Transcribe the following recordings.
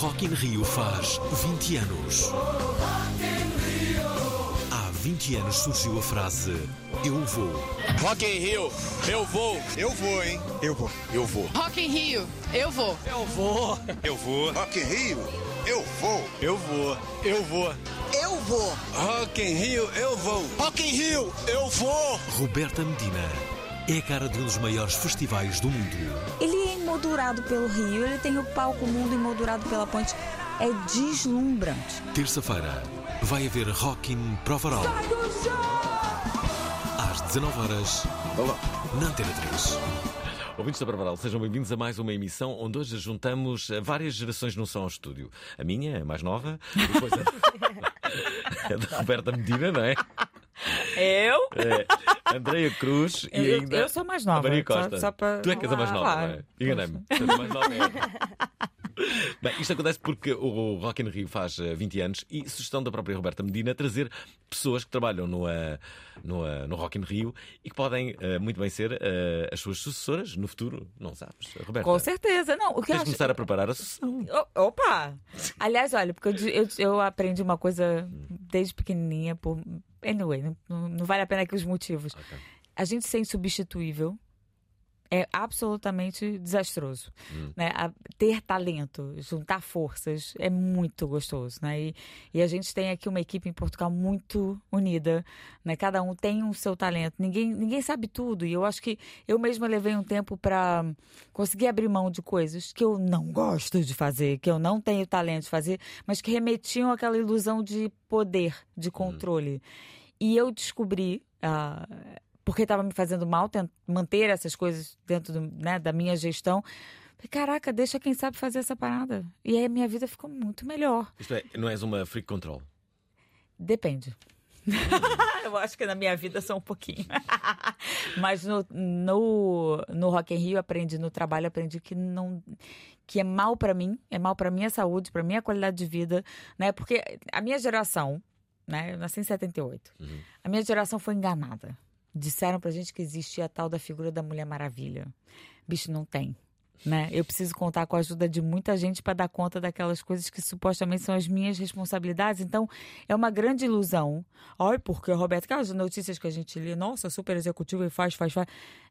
Rock in Rio faz 20 anos. Há 20 anos surgiu a frase Eu vou. Rock in Rio, eu vou. Eu vou, hein? Eu vou. Eu vou. Rock in Rio, eu vou. Eu vou. Eu vou. Rock in Rio, eu vou. Eu vou. Eu vou. Eu vou. Rock in Rio, eu vou. Rock in Rio, eu vou. Roberta Medina é a cara de um dos maiores festivais do mundo. Ele é emoldurado pelo rio, ele tem o palco mundo emoldurado pela ponte. É deslumbrante. Terça-feira vai haver Rock in Prova Oral. Às 19 horas na Antena 3. Ouvintes da Barbaral, sejam bem-vindos a mais uma emissão onde hoje juntamos eh, várias gerações num só estúdio. A minha, a mais nova, depois a, a da Roberta Medina, não é? Eu? É, Andreia Cruz e Eu- ainda. eu sou mais nova, Maria só- Costa. só para- Tu é que és a mais nova, claro. não é? Enganei-me. Mais nova. é. Bem, isto acontece porque o Rock in Rio faz eh, 20 anos e sugestão da própria Roberta Medina trazer pessoas que trabalham no, eh, no, eh, no Rock in Rio e que podem eh, muito bem ser eh, as suas sucessoras no futuro, não sabes? Roberta, Com certeza. Não, o que tens de começar a preparar a sucessão. Opa! Aliás, olha, porque eu, eu, eu aprendi uma coisa desde pequenininha. Por... Anyway, não, não- vale a pena aqui os motivos. A gente ser insubstituível é absolutamente desastroso. Né? A- ter talento, juntar forças é muito gostoso. Né? E, e a gente tem aqui uma equipe em Portugal muito unida. Né? Cada um tem o seu talento. Ninguém, ninguém sabe tudo. E eu acho que eu mesma levei um tempo para conseguir abrir mão de coisas que eu não gosto de fazer, que eu não tenho talento de fazer, mas que remetiam àquela ilusão de poder, de controle. E eu descobri. ah, porque estava me fazendo mal manter essas coisas dentro do- né, da minha gestão. Falei, Caraca, deixa quem sabe fazer essa parada. E aí a minha vida ficou muito melhor. Isto é, não és uma freak control. Depende. Eu acho que na minha vida só um pouquinho. Mas no, no, no Rock in Rio aprendi, no trabalho aprendi que não que é mal pra mim, é mal pra minha saúde, pra minha qualidade de vida, né? Porque a minha geração, né? Eu nasci em 78. A minha geração foi enganada. Disseram pra gente que existia a tal da figura da Mulher Maravilha. Bicho, não tem. Né? Eu preciso contar com a ajuda de muita gente para dar conta daquelas coisas que supostamente são as minhas responsabilidades. Então, é uma grande ilusão. Olha, porque, Roberto, aquelas notícias que a gente lê, nossa, super executivo e faz, faz, faz.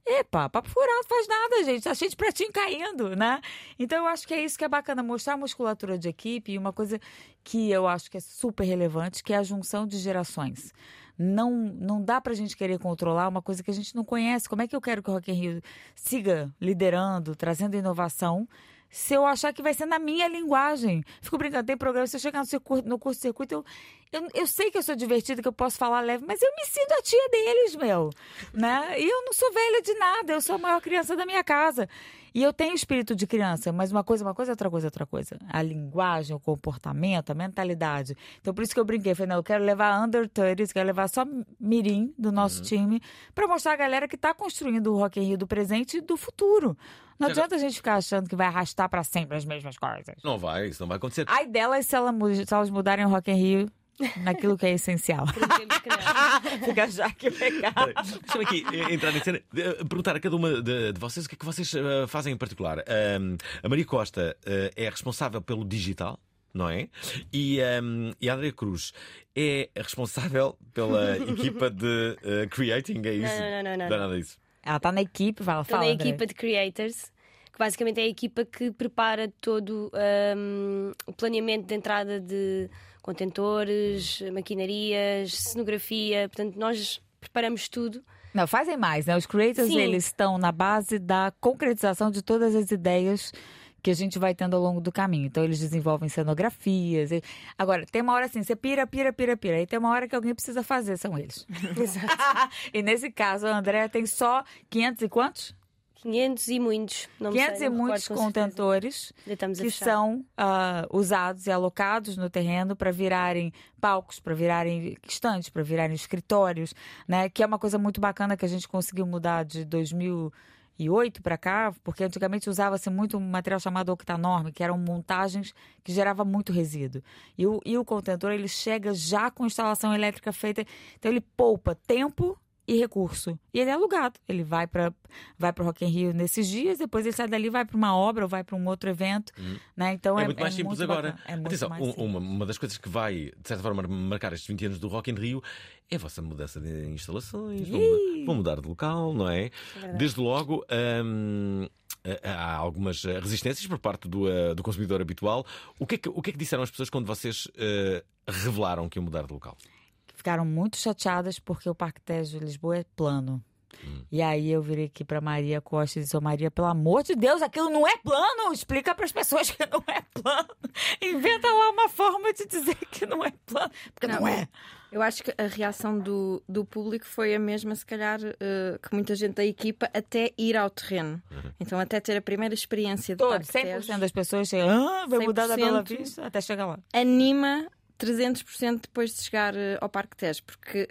Epa, papo furado, faz nada, gente. A gente pratinho caindo, né? Então, eu acho que é isso que é bacana, mostrar a musculatura de equipe e uma coisa que eu acho que é super relevante, que é a junção de gerações. Não, não dá pra gente querer controlar uma coisa que a gente não conhece. Como é que eu quero que o Rock in Rio siga liderando, trazendo inovação, se eu achar que vai ser na minha linguagem? Fico brincando, tem programa, se eu chegar no, circuito, no curso circuito, eu, eu, eu sei que eu sou divertida, que eu posso falar leve, mas eu me sinto a tia deles, meu. Né? E eu não sou velha de nada, eu sou a maior criança da minha casa. E eu tenho espírito de criança, mas uma coisa é uma coisa, outra coisa é outra coisa. A linguagem, o comportamento, a mentalidade. Então, por isso que eu brinquei. Falei, não, eu quero levar under 30, quero levar só mirim do nosso time, para mostrar a galera que está construindo o Rock in Rio do presente e do futuro. Não adianta a gente ficar achando que vai arrastar para sempre as mesmas coisas. Não vai, isso não vai acontecer. Ai delas se, ela se elas mudarem o Rock in Rio naquilo que é essencial. Fica já que pecado. Deixa-me aqui eh, entrar em cena, eh, perguntar a cada uma de, de vocês o que é que vocês eh, fazem em particular. Ahm, a Maria Costa eh, é responsável pelo digital. Não é? E, ahm, e a Andrea Cruz é responsável pela equipa de eh, creating, é isso? Não, não, não, não, Não é nada disso. Ela tá na equipe, fala, Estou fala. na André. equipa de creators. que basicamente é a equipa que prepara todo um, o planeamento de entrada de contentores, maquinarias, cenografia. Portanto, nós preparamos tudo. Não, fazem mais, né? Os creators, Sim. eles estão na base da concretização de todas as ideias que a gente vai tendo ao longo do caminho. Então, eles desenvolvem cenografias. e- Agora, tem uma hora assim, você pira, pira, pira, pira. Aí tem uma hora que alguém precisa fazer, são eles. e nesse caso, a Andrea tem só 500 e quantos? 500 e muitos. Não me 500 sei, e muitos contentores que são ah, usados e alocados no terreno para virarem palcos, para virarem estantes, para virarem escritórios, né? Que é uma coisa muito bacana que a gente conseguiu mudar de 2008 para cá, porque antigamente usava-se muito um material chamado octanorme, que eram montagens que gerava muito resíduo. E o, e o contentor ele chega já com instalação elétrica feita, então ele poupa tempo e recurso. E ele é alugado. Ele vai para vai o Rock in Rio nesses dias, depois ele sai dali, vai para uma obra ou vai para um outro evento. Né? Então é, é, muito mais simples muito agora. É Atenção, um- simples. uma, uma das coisas que vai, de certa forma, marcar estes 20 anos do Rock in Rio é a vossa mudança de instalações. Vão, mudar de local, não é? verdade. Desde logo. hum, Há algumas eh, resistências por parte do, eh, do consumidor habitual. O que, é que, o que é que disseram as pessoas quando vocês eh, revelaram que iam mudar de local? Ficaram muito chateadas porque o Parque Tejo de Lisboa é plano. E aí eu virei aqui pra Maria Costa e disse, "Ô, Maria, pelo amor de Deus, aquilo não é plano! Explica pras pessoas que não é plano. Inventa lá uma forma de dizer que não é plano. Porque não, Não. é. Eu acho que a reação do, do público foi a mesma, se calhar, eh, que muita gente da equipa, até ir ao terreno. Então, até ter a primeira experiência de Todo, Parque 100% Tejo, das pessoas chegam, ah, vai mudar da Bela 100%. Vista até chegar lá. anima 300% depois de chegar eh, ao Parque Tejo, porque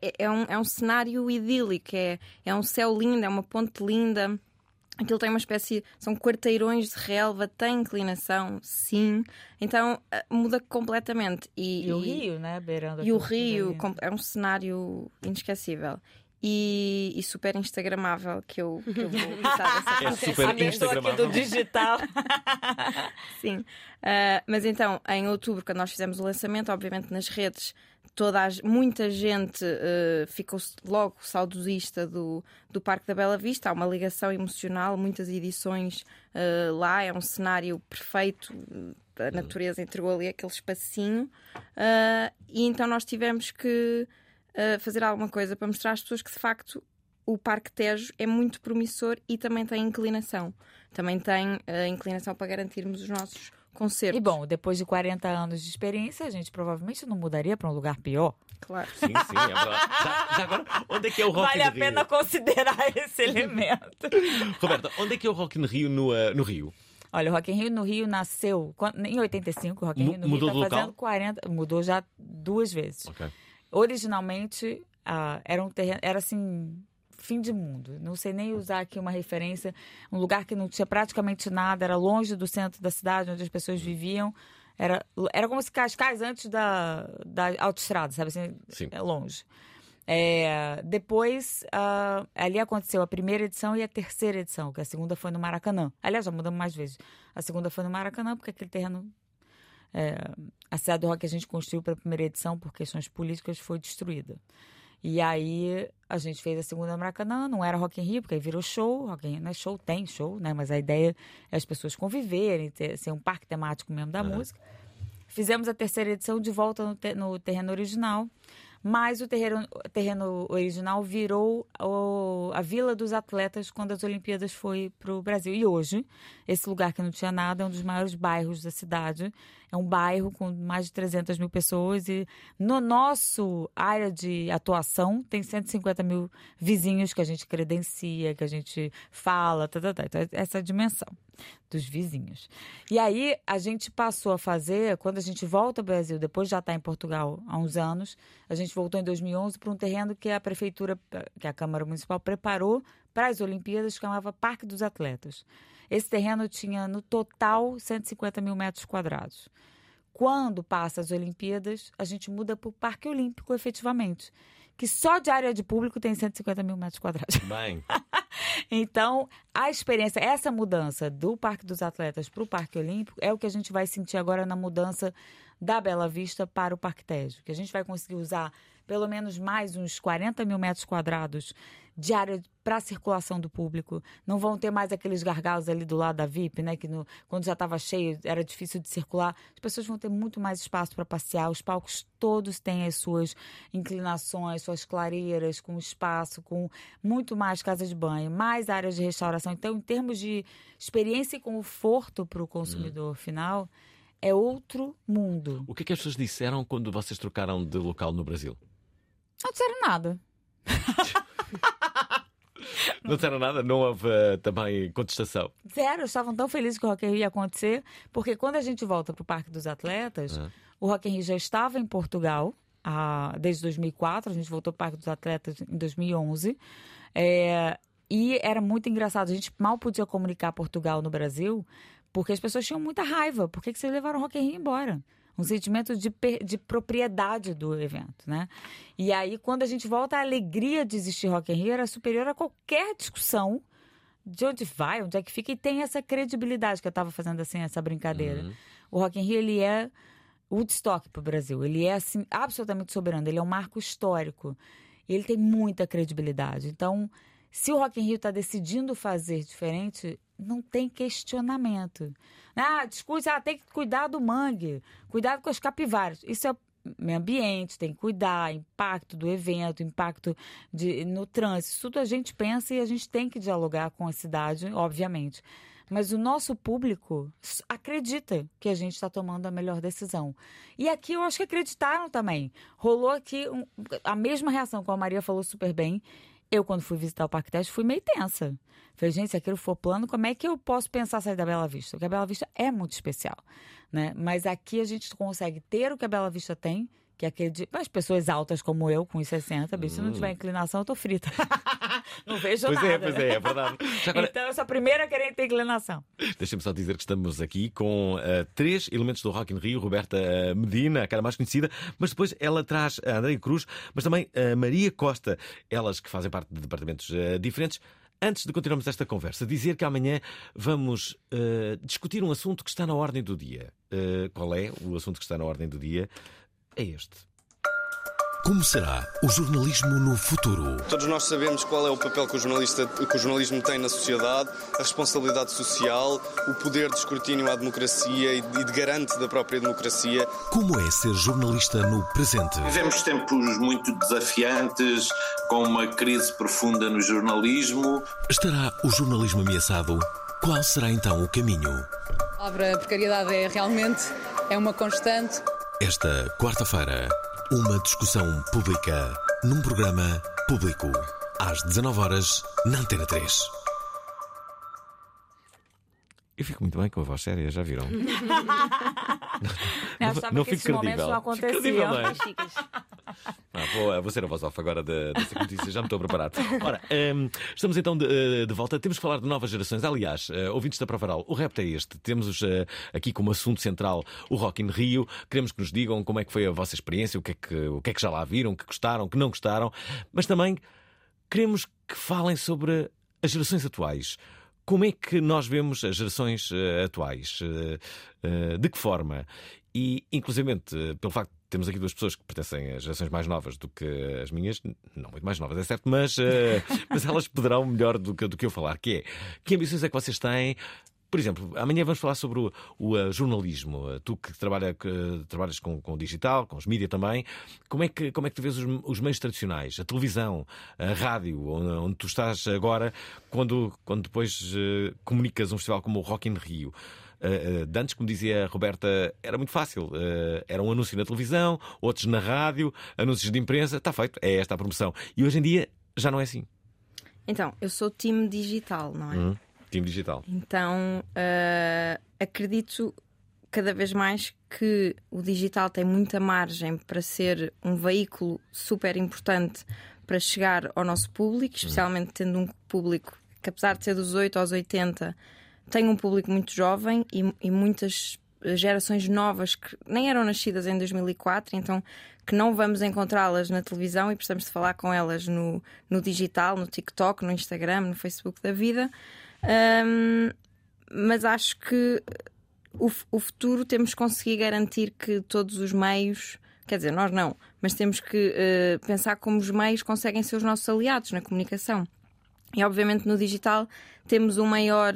é, é um, é um cenário idílico, é, é um céu lindo, é uma ponte linda. Aquilo tem uma espécie. São quarteirões de relva, tem inclinação, sim. Então eh, muda completamente. E, E o Rio, né? Beirando E o Rio é um cenário inesquecível. E, e super instagramável que eu, que eu vou usar essa É super A pessoa aqui instagramável. do digital. Sim. Ah, mas então, em outubro, quando nós fizemos o lançamento, obviamente nas redes, toda a- muita gente ah, ficou logo saudosista do, do Parque da Bela Vista. Há uma ligação emocional, muitas edições ah, lá, é um cenário perfeito. A natureza entregou ali aquele espacinho. Ah, e então nós tivemos que fazer alguma coisa para mostrar às pessoas que de facto o Parque Tejo é muito promissor e também tem inclinação. Também tem a inclinação para garantirmos os nossos concertos. E bom, depois de 40 anos de experiência, a gente provavelmente não mudaria para um lugar pior. Claro. Sim, sim, é verdade. Já, já agora, onde é que é o Rock Vale in a Rio? pena considerar esse elemento. Roberta, onde é que é o Rock in Rio no, eh, no Rio? Olha, o Rock in Rio no Rio nasceu em 85. O Rock in Rio no mudou Rio tá fazendo local? 40, mudou já duas vezes. Ok. Originalmente ah, era um terreno, era assim fim de mundo. Não sei nem usar aqui uma referência, um lugar que não tinha praticamente nada, era longe do centro da cidade onde as pessoas viviam. Era, era como se Cascais antes da, da autoestrada, sabe assim? Sim. É longe. É, depois, ah, ali aconteceu a primeira edição e a terceira edição, que a segunda foi no Maracanã. Aliás, já mudamos mais vezes. A segunda foi no Maracanã, porque aquele terreno. É, a cidade do rock que a gente construiu para a primeira edição, por questões políticas, foi destruída. E aí a gente fez a segunda Maracanã, não era Rock in Rio, porque aí virou show. Rock in Rio não é show, tem show, né? Mas a ideia é as pessoas conviverem, ter, ser um parque temático mesmo da música. Fizemos a terceira edição de volta no, te- no terreno original, mas o terreno, terreno original virou o- a Vila dos Atletas quando as Olimpíadas foi para o Brasil. E hoje, esse lugar que não tinha nada é um dos maiores bairros da cidade. É um bairro com mais de 300 mil pessoas e no nosso área de atuação tem 150 mil vizinhos que a gente credencia, que a gente fala, tá, tá, tá. Então, essa é dimensão dos vizinhos. E aí a gente passou a fazer, quando a gente volta ao Brasil, depois de já estar em Portugal há uns anos, a gente voltou em 2011 para um terreno que a prefeitura, que a Câmara Municipal preparou para as Olimpíadas, que chamava Parque dos Atletas. Esse terreno tinha no total 150 mil metros quadrados. Quando passa as Olimpíadas, a gente muda para o Parque Olímpico, efetivamente, que só de área de público tem 150 mil metros quadrados. Bem, Então, a experiência, essa mudança do Parque dos Atletas para o Parque Olímpico é o que a gente vai sentir agora na mudança da Bela Vista para o Parque Tejo, que a gente vai conseguir usar pelo menos mais uns 40 mil metros quadrados de área para a circulação do público. Não vão ter mais aqueles gargalos ali do lado da VIP, né? Que no, quando já estava cheio era difícil de circular. As pessoas vão ter muito mais espaço para passear. Os palcos todos têm as suas inclinações, suas clareiras, com espaço, com muito mais casa de banho, mais áreas de restauração. Então, em termos de experiência e conforto para o consumidor final, é outro mundo. O que é que as pessoas disseram quando vocês trocaram de local no Brasil? Não disseram nada. Não disseram nada? Não houve uh, também contestação? Zero, estavam tão felizes que o Rock in Rio ia acontecer, porque quando a gente volta para o Parque dos Atletas, Ah. o Rock in Rio já estava em Portugal ah, desde 2004, a gente voltou para o Parque dos Atletas em 2011, é, e era muito engraçado, a gente mal podia comunicar Portugal no Brasil, porque as pessoas tinham muita raiva, por que que vocês levaram o Rock in Rio embora? Um sentimento de, de propriedade do evento, né? E aí, quando a gente volta, a alegria de existir Rock in Rio era superior a qualquer discussão de onde vai, onde é que fica, e tem essa credibilidade que eu estava fazendo assim, essa brincadeira. O Rock in Rio, ele é Woodstock para o Brasil. Ele é, assim, absolutamente soberano. Ele é um marco histórico. Ele tem muita credibilidade. Então, se o Rock in Rio está decidindo fazer diferente, não tem questionamento. Ah, discute, ah, tem que cuidar do mangue, cuidado com as capivaras. Isso é meio ambiente, tem que cuidar, impacto do evento, impacto de, no trânsito. Isso tudo a gente pensa e a gente tem que dialogar com a cidade, obviamente. Mas o nosso público acredita que a gente está tomando a melhor decisão. E aqui eu acho que acreditaram também. Rolou aqui um- a mesma reação, como a Maria falou super bem. Eu, quando fui visitar o Parque Teste, fui meio tensa. Falei, gente, se aquilo for plano, como é que eu posso pensar sair da Bela Vista? Porque a Bela Vista é muito especial, né? Mas aqui a gente consegue ter o que a Bela Vista tem, que é aquele de... As pessoas altas como eu, com os 60, bicho, se não tiver inclinação, eu tô frita. não vejo Pois nada. é, pois é, é verdade. Agora, Então eu sou a primeira a querer ter inclinação. Deixa-me só dizer que estamos aqui com eh, três elementos do Rock in Rio. Roberta eh, Medina, a cara mais conhecida, mas depois ela traz a Andréia Cruz, mas também a Maria Costa, elas que fazem parte de departamentos eh, diferentes. Antes de continuarmos esta conversa, dizer que amanhã vamos eh, discutir um assunto que está na ordem do dia. Qual é o assunto que está na ordem do dia? É este. Como será o jornalismo no futuro? Todos nós sabemos qual é o papel que o, jornalista, que o jornalismo tem na sociedade, a responsabilidade social, o poder de escrutínio à democracia e de, garante da própria democracia. Como é ser jornalista no presente? Vivemos tempos muito desafiantes, com uma crise profunda no jornalismo. Estará o jornalismo ameaçado? Qual será então o caminho? A palavra precariedade é realmente é uma constante. Esta quarta-feira, uma discussão pública num programa público. Às 19 horas na Antena 3. Eu fico muito bem com a voz séria, já viram? Eu achava que esses momentos não Fico credível, não é? aconteciam. Ah, vou, vou ser a voz off agora da- dessa notícia, já me estou a preparar. Ora, hum, estamos então de, eh, de volta. Temos que falar de novas gerações. Aliás, eh, ouvintes da Provaral, o repto é este. Temos eh, aqui como assunto central o Rock in Rio. Queremos que nos digam como é que foi a vossa experiência, o que é que, o que, é que já lá viram, que gostaram, que não gostaram. Mas também queremos que falem sobre as gerações atuais. Como é que nós vemos as gerações eh, atuais? Eh, eh, de que forma? E, inclusivamente, eh, pelo facto de temos aqui duas pessoas que pertencem a gerações mais novas do que as minhas, não muito mais novas, é certo, mas, mas elas poderão melhor do que, do que eu falar, que é que ambições é que vocês têm? Por exemplo, amanhã vamos falar sobre o, o, eh, jornalismo. Eh, Tu que, trabalha, que trabalhas com, com o digital, com os mídias também, como é que, como é que tu vês os, os meios tradicionais, a televisão, a rádio, onde, onde tu estás agora, quando, quando depois eh, comunicas um festival como o Rock in Rio? Uh, uh, de antes, como dizia a Roberta, era muito fácil. Uh, era um anúncio na televisão, outros na rádio, anúncios de imprensa, está feito, é esta a promoção. E hoje em dia já não é assim. Então, eu sou time digital, não é? Hum, time digital. Então, uh, acredito cada vez mais que o digital tem muita margem para ser um veículo super importante para chegar ao nosso público, especialmente tendo um público que, apesar de ser dos 8 aos 80, tem um público muito jovem e, e muitas gerações novas que nem eram nascidas em 2004, então que não vamos encontrá-las na televisão e precisamos de falar com elas no, no digital, no TikTok, no Instagram, no Facebook da vida. Um, mas acho que o, o futuro temos que conseguir garantir que todos os meios quer dizer, nós não, mas temos que eh, pensar como os meios conseguem ser os nossos aliados na comunicação. E obviamente no digital temos um maior,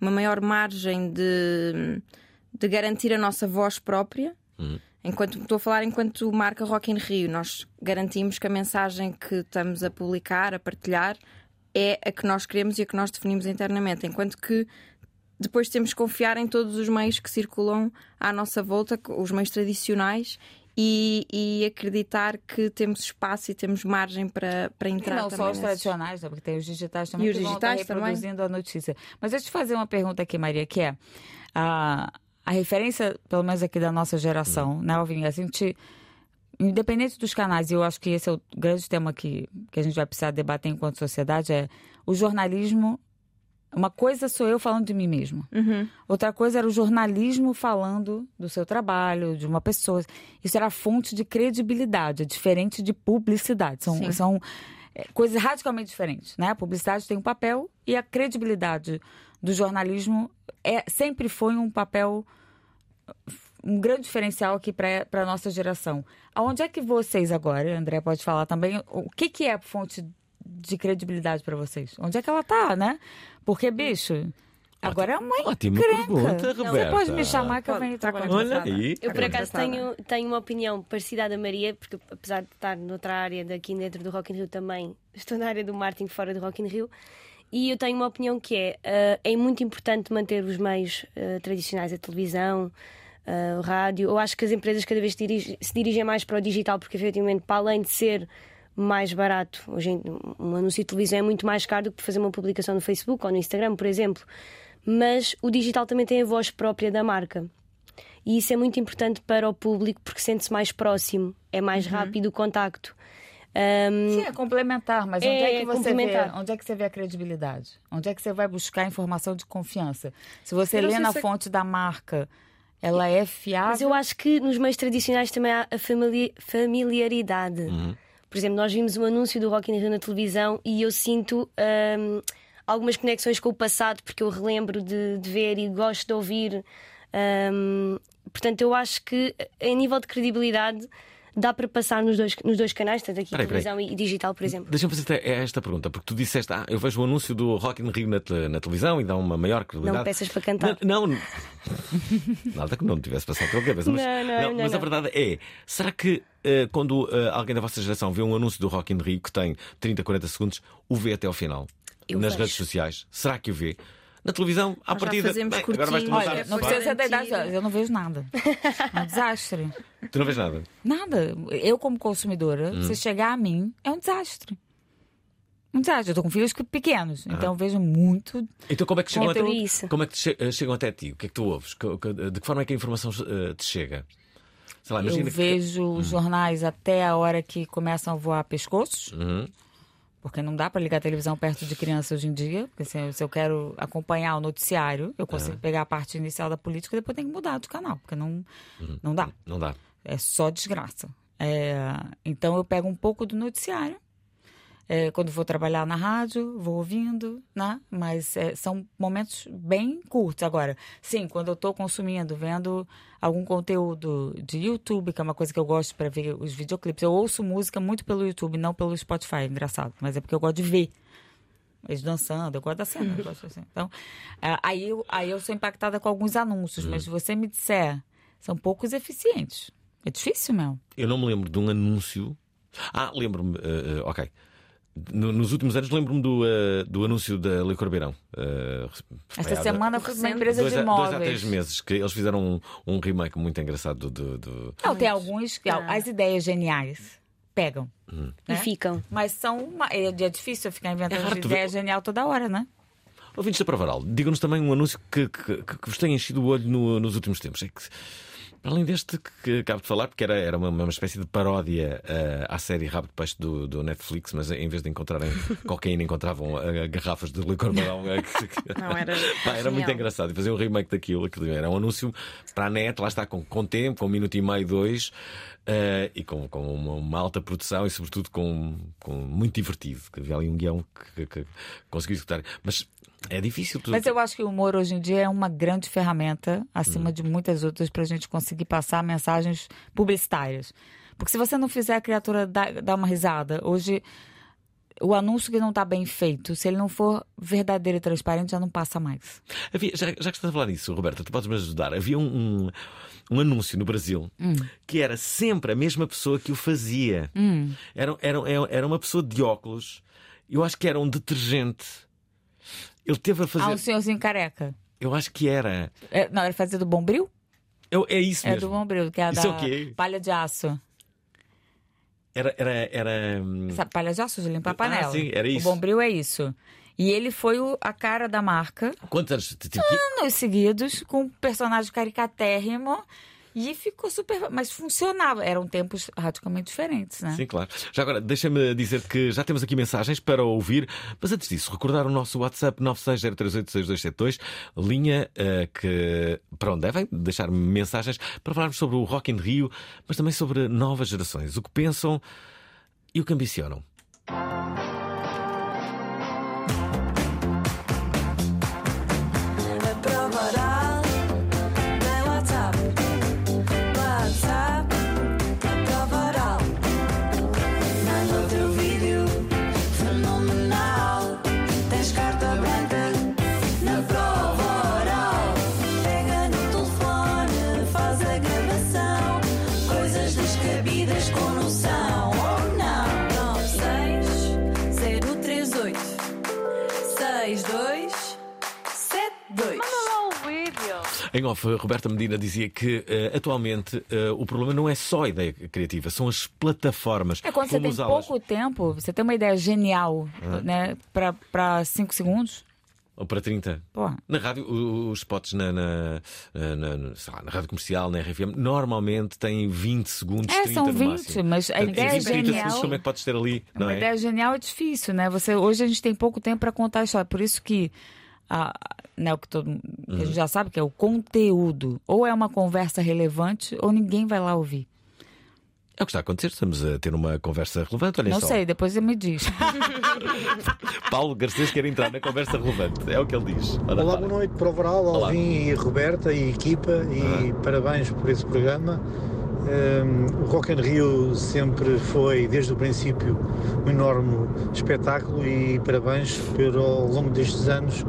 uma maior margem de, de garantir a nossa voz própria. Enquanto estou a falar enquanto marca Rock in Rio, nós garantimos que a mensagem que estamos a publicar, a partilhar, é a que nós queremos e a que nós definimos internamente. Enquanto que depois temos que confiar em todos os meios que circulam à nossa volta, os meios tradicionais, e, e acreditar que temos espaço e temos margem para, para E entrar não também só os tradicionais, né? porque tem os digitais também E os que vão digitais estar também. reproduzindo a notícia. Mas deixa eu te fazer uma pergunta aqui, Maria, que é a, a referência, pelo menos aqui da nossa geração, né, Alvin? A gente, independente dos canais, e eu acho que esse é o grande tema que, que a gente vai precisar debater enquanto sociedade, é o jornalismo. Uma coisa sou eu falando de mim mesma. Uhum. Outra coisa era o jornalismo falando do seu trabalho, de uma pessoa. Isso era fonte de credibilidade, é diferente de publicidade. São, Sim. são é, coisas radicalmente diferentes. Né? A publicidade tem um papel e a credibilidade do jornalismo é, sempre foi um papel, um grande diferencial aqui para a nossa geração. Aonde é que vocês agora, André pode falar também, o que, que é fonte de credibilidade para vocês? Onde é que ela tá, né? Porque, bicho, agora é uma Ótima encrenca. pergunta, Você Roberta. pode me chamar que eu venho trabalhar com Olha você. aí. Eu, por acaso, tenho, tenho uma opinião parecida à da Maria, porque apesar de estar noutra área daqui dentro do Rock in Rio também, estou na área do marketing fora do Rock in Rio. E eu tenho uma opinião que é, eh, é muito importante manter os meios eh, tradicionais, a televisão, eh, o rádio. Eu acho que as empresas cada vez se dirigem, se dirigem mais para o digital, porque efetivamente, para além de ser mais barato, hoje um anúncio de televisão é muito mais caro do que fazer uma publicação no Facebook ou no Instagram, por exemplo. Mas o digital também tem a voz própria da marca. E isso é muito importante para o público porque sente-se mais próximo, é mais rápido o contacto. Ahm, Sim, é complementar, mas onde É é, que você vê, onde é que você vê a credibilidade? Onde é que você vai buscar informação de confiança? Se você Eu lê na se- fonte da marca, ela é fiável. Mas eu acho que nos meios tradicionais também há a famili- familiaridade. Por exemplo, nós vimos um anúncio do Rock in Rio na televisão e eu sinto ahm, algumas conexões com o passado porque eu relembro de, de ver e gosto de ouvir. Ahm, portanto, eu acho que a nível de credibilidade dá para passar nos dois, nos dois canais, tanto aqui Peraí, peraí. televisão e digital, por exemplo. Deixa-me fazer esta pergunta, porque tu disseste, ah, eu vejo o anúncio do Rock in Rio na, te- na televisão e dá uma maior credibilidade. Não peças para cantar. Não, não. nada que não tivesse passado pela cabeça. Mas, Não, não, não, mas a verdade é: será que eh, quando eh, alguém da vossa geração vê um anúncio do Rock in Rio que tem 30, 40 segundos, o vê até ao final? Eu nas vejo. redes sociais? Será que o vê? Na televisão, à Nós já partida. fazemos bem, agora mostrar. Olha, não Vai. precisa ser da idade, Garantir. eu não vejo nada. É um desastre. Tu não vês nada. Nada. Eu, como consumidora, Hum. se chegar a mim, é um desastre. Um desastre. Eu tô com filhos que- pequenos, Ah. então vejo muito. Então como é que chegam, É até, isso. como é que te eh, chegam até ti? O que é que tu ouves? De que forma é que a informação eh, te chega? Sei lá, imagina Eu que- vejo os jornais até a hora que começam a voar pescoços. Uhum. Porque não dá para ligar a televisão perto de criança hoje em dia. Porque se, se eu quero acompanhar o noticiário, eu consigo pegar a parte inicial da política e depois tem que mudar de canal. Porque não, não dá. Não dá. É só desgraça. É, então eu pego um pouco do noticiário. É, quando vou trabalhar na rádio, vou ouvindo, né? Mas é, são momentos bem curtos. Agora, sim, quando eu estou consumindo, vendo algum conteúdo de YouTube, que é uma coisa que eu gosto para ver os videoclipes. Eu ouço música muito pelo YouTube, não pelo Spotify, engraçado. Mas é porque eu gosto de ver. Eles dançando, eu gosto da cena. eu gosto assim. Então, é, aí, eu, aí eu sou impactada com alguns anúncios, mas se você me disser, são poucos eficientes. É difícil, meu. Eu não me lembro de um anúncio. Ah, lembro-me. eh, ok. No- nos últimos anos lembro-me do, eh, do anúncio da Licor Beirão. Eh, Esta há- semana foi uma empresa dois, de a, dois a três meses que eles fizeram um, um remake muito engraçado do. do- Não, tem alguns que Ah. as ideias geniais pegam. E né? ficam. Mas são uma... é, é difícil ficar É inventando raro tu ver- ideia genial toda hora, né? Ouvintes da Pravaral, digam-nos também um anúncio que, que, que vos tem enchido o olho no- nos últimos tempos. É que, para além deste que, que acabo de falar, porque era, era uma, uma espécie de paródia eh, à série Rabo de Peixe do, do Netflix, mas em vez de encontrarem cocaína, encontravam eh, garrafas de licor beirão. eh, que- que- Não, era Pá, era muito engraçado. E fazer um remake daquilo, aquilo era um anúncio para a net, lá está, com, com tempo, com um minuto e meio, dois, eh, e com, com uma, uma alta produção e, sobretudo, com, com muito divertido. Que havia ali um guião que, que, que consegui executar. Mas é difícil. Tu, Mas eu acho que o humor hoje em dia é uma grande ferramenta, acima Hum. de muitas outras, para a gente conseguir passar mensagens publicitárias. Porque se você não fizer a criatura dar, dar uma risada, hoje o anúncio que não está bem feito, se ele não for verdadeiro e transparente, já não passa mais. Havia, já, já que estás a falar nisso, Roberta, tu podes me ajudar. Havia um, um, um anúncio no Brasil Hum. que era sempre a mesma pessoa que o fazia. Hum. Era, era, era uma pessoa de óculos, eu acho que era um detergente. Ele teve a fazer. Ah, um senhorzinho careca. Eu acho que era. É, não, ele fazia do Bombril? Eu, é isso É mesmo. do Bombril, que é da é quê? palha de aço. Era. era, era hum, Sabe, de limpar a Ah, panela. sim, era isso. O Bombril é isso. E ele foi o- a cara da marca Quantos anos? Anos seguidos com um personagem caricatérrimo e ficou super. Mas funcionava. Eram tempos radicalmente diferentes, né? Sim, claro. Já agora, deixa-me dizer que já temos aqui mensagens para ouvir, mas antes disso, recordar o nosso WhatsApp 960386272, linha eh, que para onde devem deixar mensagens para falarmos sobre o Rock in Rio, mas também sobre novas gerações, o que pensam e o que ambicionam. Em off, Roberta Medina dizia que eh, atualmente eh, o problema não é só a ideia criativa, são as plataformas. É quando você Como tem usá-las. pouco tempo, você tem uma ideia genial, Ah. né? Pra cinco segundos. Ou para 30. Pô. Na rádio, os spots na, na, na- na- na rádio comercial, na RFM, normalmente têm 20 segundos, É, 30 são no 20, máximo. mas a ideia 20, 30 genial- como é que podes ter ali? Uma é? ideia genial é difícil, né? Você, hoje a gente tem pouco tempo para contar a história. Por isso que, a, né, o que, todo, que a Uhum. gente já sabe que é o conteúdo. Ou é uma conversa relevante, ou ninguém vai lá ouvir. É o que está a acontecer, estamos a ter uma conversa relevante. Olha Não só. sei, depois ele me diz. Paulo Garcês quer entrar na conversa relevante, é o que ele diz. Ora, Olá, para. boa noite para o Varal, Olá. Alvin e Roberta e equipa e parabéns por esse programa. Um, o Rock in Rio sempre foi, desde o princípio, um enorme espetáculo e parabéns por, ao longo destes anos,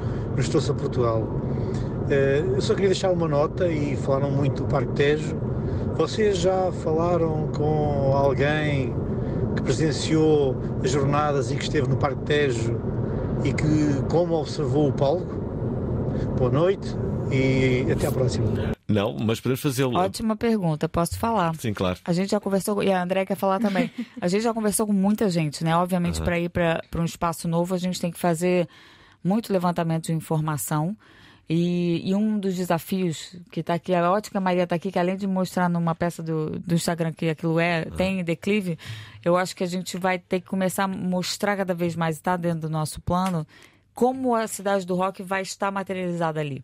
trouxe a Portugal. Uh, eu só queria deixar uma nota e falaram muito do Parque Tejo. Vocês já falaram com alguém que presenciou as jornadas e que esteve no Parque Tejo e que como observou o palco? Boa noite e até à próxima. Não, mas podemos fazê-lo. Ótima pergunta, posso falar. Sim, claro. A gente já conversou, e a André quer falar também. A gente já conversou com muita gente, né? Obviamente, para ir para um espaço novo, a gente tem que fazer muito levantamento de informação. E, e um dos desafios que está aqui, a ótica Maria está aqui, que além de mostrar numa peça do, do Instagram que aquilo é, tem declive, eu acho que a gente vai ter que começar a mostrar cada vez mais, está dentro do nosso plano, como a cidade do rock vai estar materializada ali.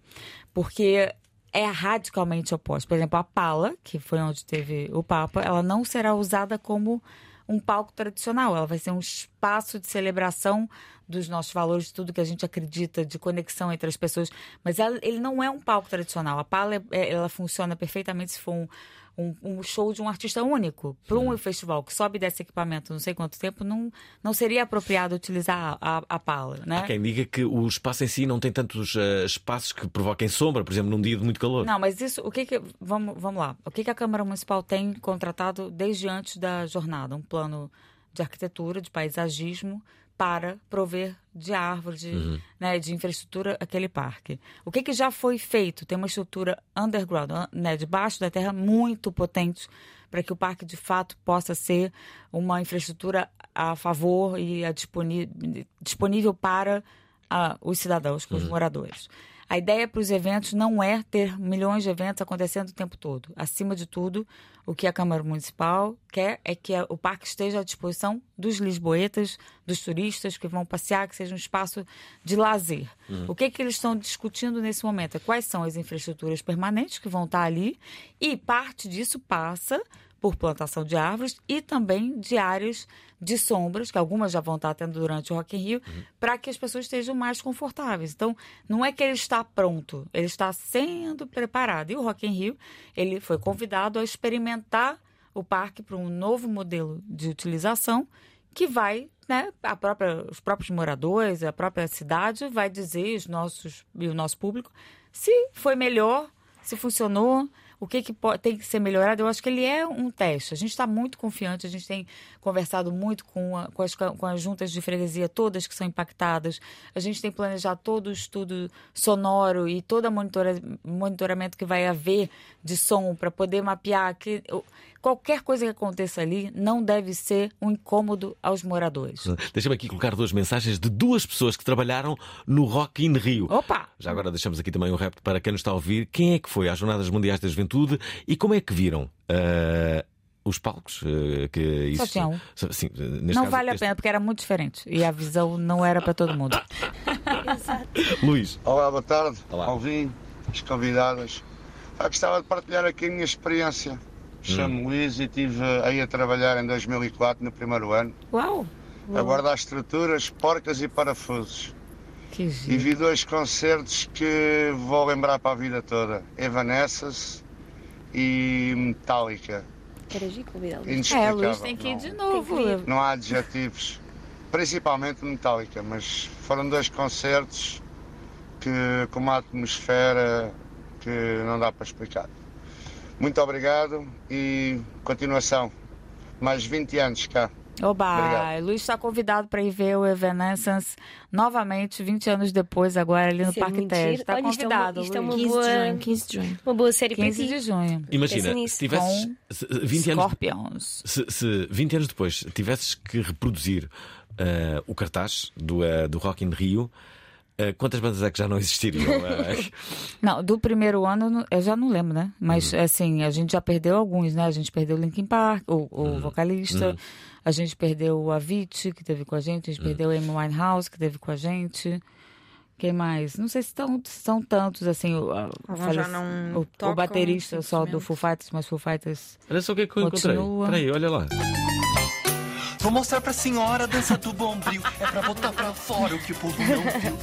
Porque é radicalmente oposto. Por exemplo, a Pala, que foi onde teve o Papa, ela não será usada como um palco tradicional. Ela vai ser um espaço de celebração dos nossos valores, de tudo que a gente acredita, de conexão entre as pessoas. Mas ela- ele não é um palco tradicional. A Pala, é- é- ela funciona perfeitamente se for um, um, um show de um artista único. Para um festival que sobe desse equipamento não sei quanto tempo, não, não seria apropriado utilizar a, a, Pala, né? Há quem diga que o espaço em si não tem tantos eh, espaços que provoquem sombra, por exemplo, num dia de muito calor. Não, mas isso, o que que, vamos, vamos lá, o que que a Câmara Municipal tem contratado desde antes da jornada? Um plano de arquitetura, de paisagismo, para prover de árvores, de, Uhum. né, de infraestrutura aquele parque. O que que já foi feito? Tem uma estrutura underground, né, debaixo da terra, muito potente, para que o parque de fato possa ser uma infraestrutura a favor e a disponi- disponível para ah, os cidadãos, os moradores. A ideia para os eventos não é ter milhões de eventos acontecendo o tempo todo. Acima de tudo, o que a Câmara Municipal quer é que o parque esteja à disposição dos lisboetas, dos turistas que vão passear, que seja um espaço de lazer. Uhum. O que, que eles estão discutindo nesse momento? É quais são as infraestruturas permanentes que vão estar ali e parte disso passa por plantação de árvores e também de áreas de sombras, que algumas já vão estar tendo durante o Rock in Rio, para que as pessoas estejam mais confortáveis. Então, não é que ele está pronto, ele está sendo preparado. E o Rock in Rio, ele foi convidado a experimentar o parque para um novo modelo de utilização que vai, né, a própria, os próprios moradores, a própria cidade vai dizer, os nossos e o nosso público, se foi melhor, se funcionou, o que, que po- tem que ser melhorado. Eu acho que ele é um teste. A gente está muito confiante, a gente tem conversado muito com, a- com, as, com as juntas de freguesia, todas que são impactadas. A gente tem planejado todo o estudo sonoro e todo o monitora, monitoramento que vai haver de som para poder mapear que qualquer coisa que aconteça ali não deve ser um incômodo aos moradores. Deixa-me aqui colocar duas mensagens de duas pessoas que trabalharam no Rock in Rio. Opa! Já agora deixamos aqui também um repto para quem nos está a ouvir. Quem é que foi às Jornadas Mundiais da Juventude e como é que viram ah, os palcos? ah, que Só isso, tinha um. Sim, neste não caso, vale a este- pena, porque era muito diferente. E a visão não era para todo mundo. Luís. Olá, boa tarde. Olá. Alvin, as convidadas. Ah, gostava de partilhar aqui a minha experiência. Chamo-me Luís e estive aí a trabalhar em 2004, no primeiro ano, Uau! a guardar estruturas, porcas e parafusos. Que E giro. vi dois concertos que vou lembrar para a vida toda: Evanescence e Vidal. É. Luís tem que ir de novo. Não há adjetivos. Principalmente Metallica, mas foram dois concertos que com uma atmosfera que não dá para explicar. Muito obrigado e continuação. Mais 20 anos cá. Oba! Obrigado. Luís está convidado para ir ver o Evanescence novamente, 20 anos depois, agora ali no Isso é Parque Tejo. giro. Está convidado. isto é uma Luís. boa- 15 de junho, 15 de junho. Uma boa série 15 para ti. de junho. Imagina, se tivesses Com se- 20 anos, Scorpions. se, se 20 anos depois tivesses que reproduzir ah, o cartaz do, ah, do Rock in Rio, quantas bandas é que já não existiriam? Não, do primeiro ano eu já não lembro, né? Mas Uhum. assim, a gente já perdeu alguns, né? A gente perdeu o Linkin Park, o, o Uhum. vocalista. A gente perdeu o Avicii, que teve com a gente. A Uhum. gente perdeu o Amy Winehouse, que teve com a gente. Quem mais? Não sei se tão, são tantos, assim. O, o- o, baterista só do. Foo Fighters, mas Foo Fighters Olha só o que é que eu encontrei. continua. Espera aí, olha lá. Vou mostrar pra senhora a dança do bombril. É pra botar pra fora o que o povo não viu.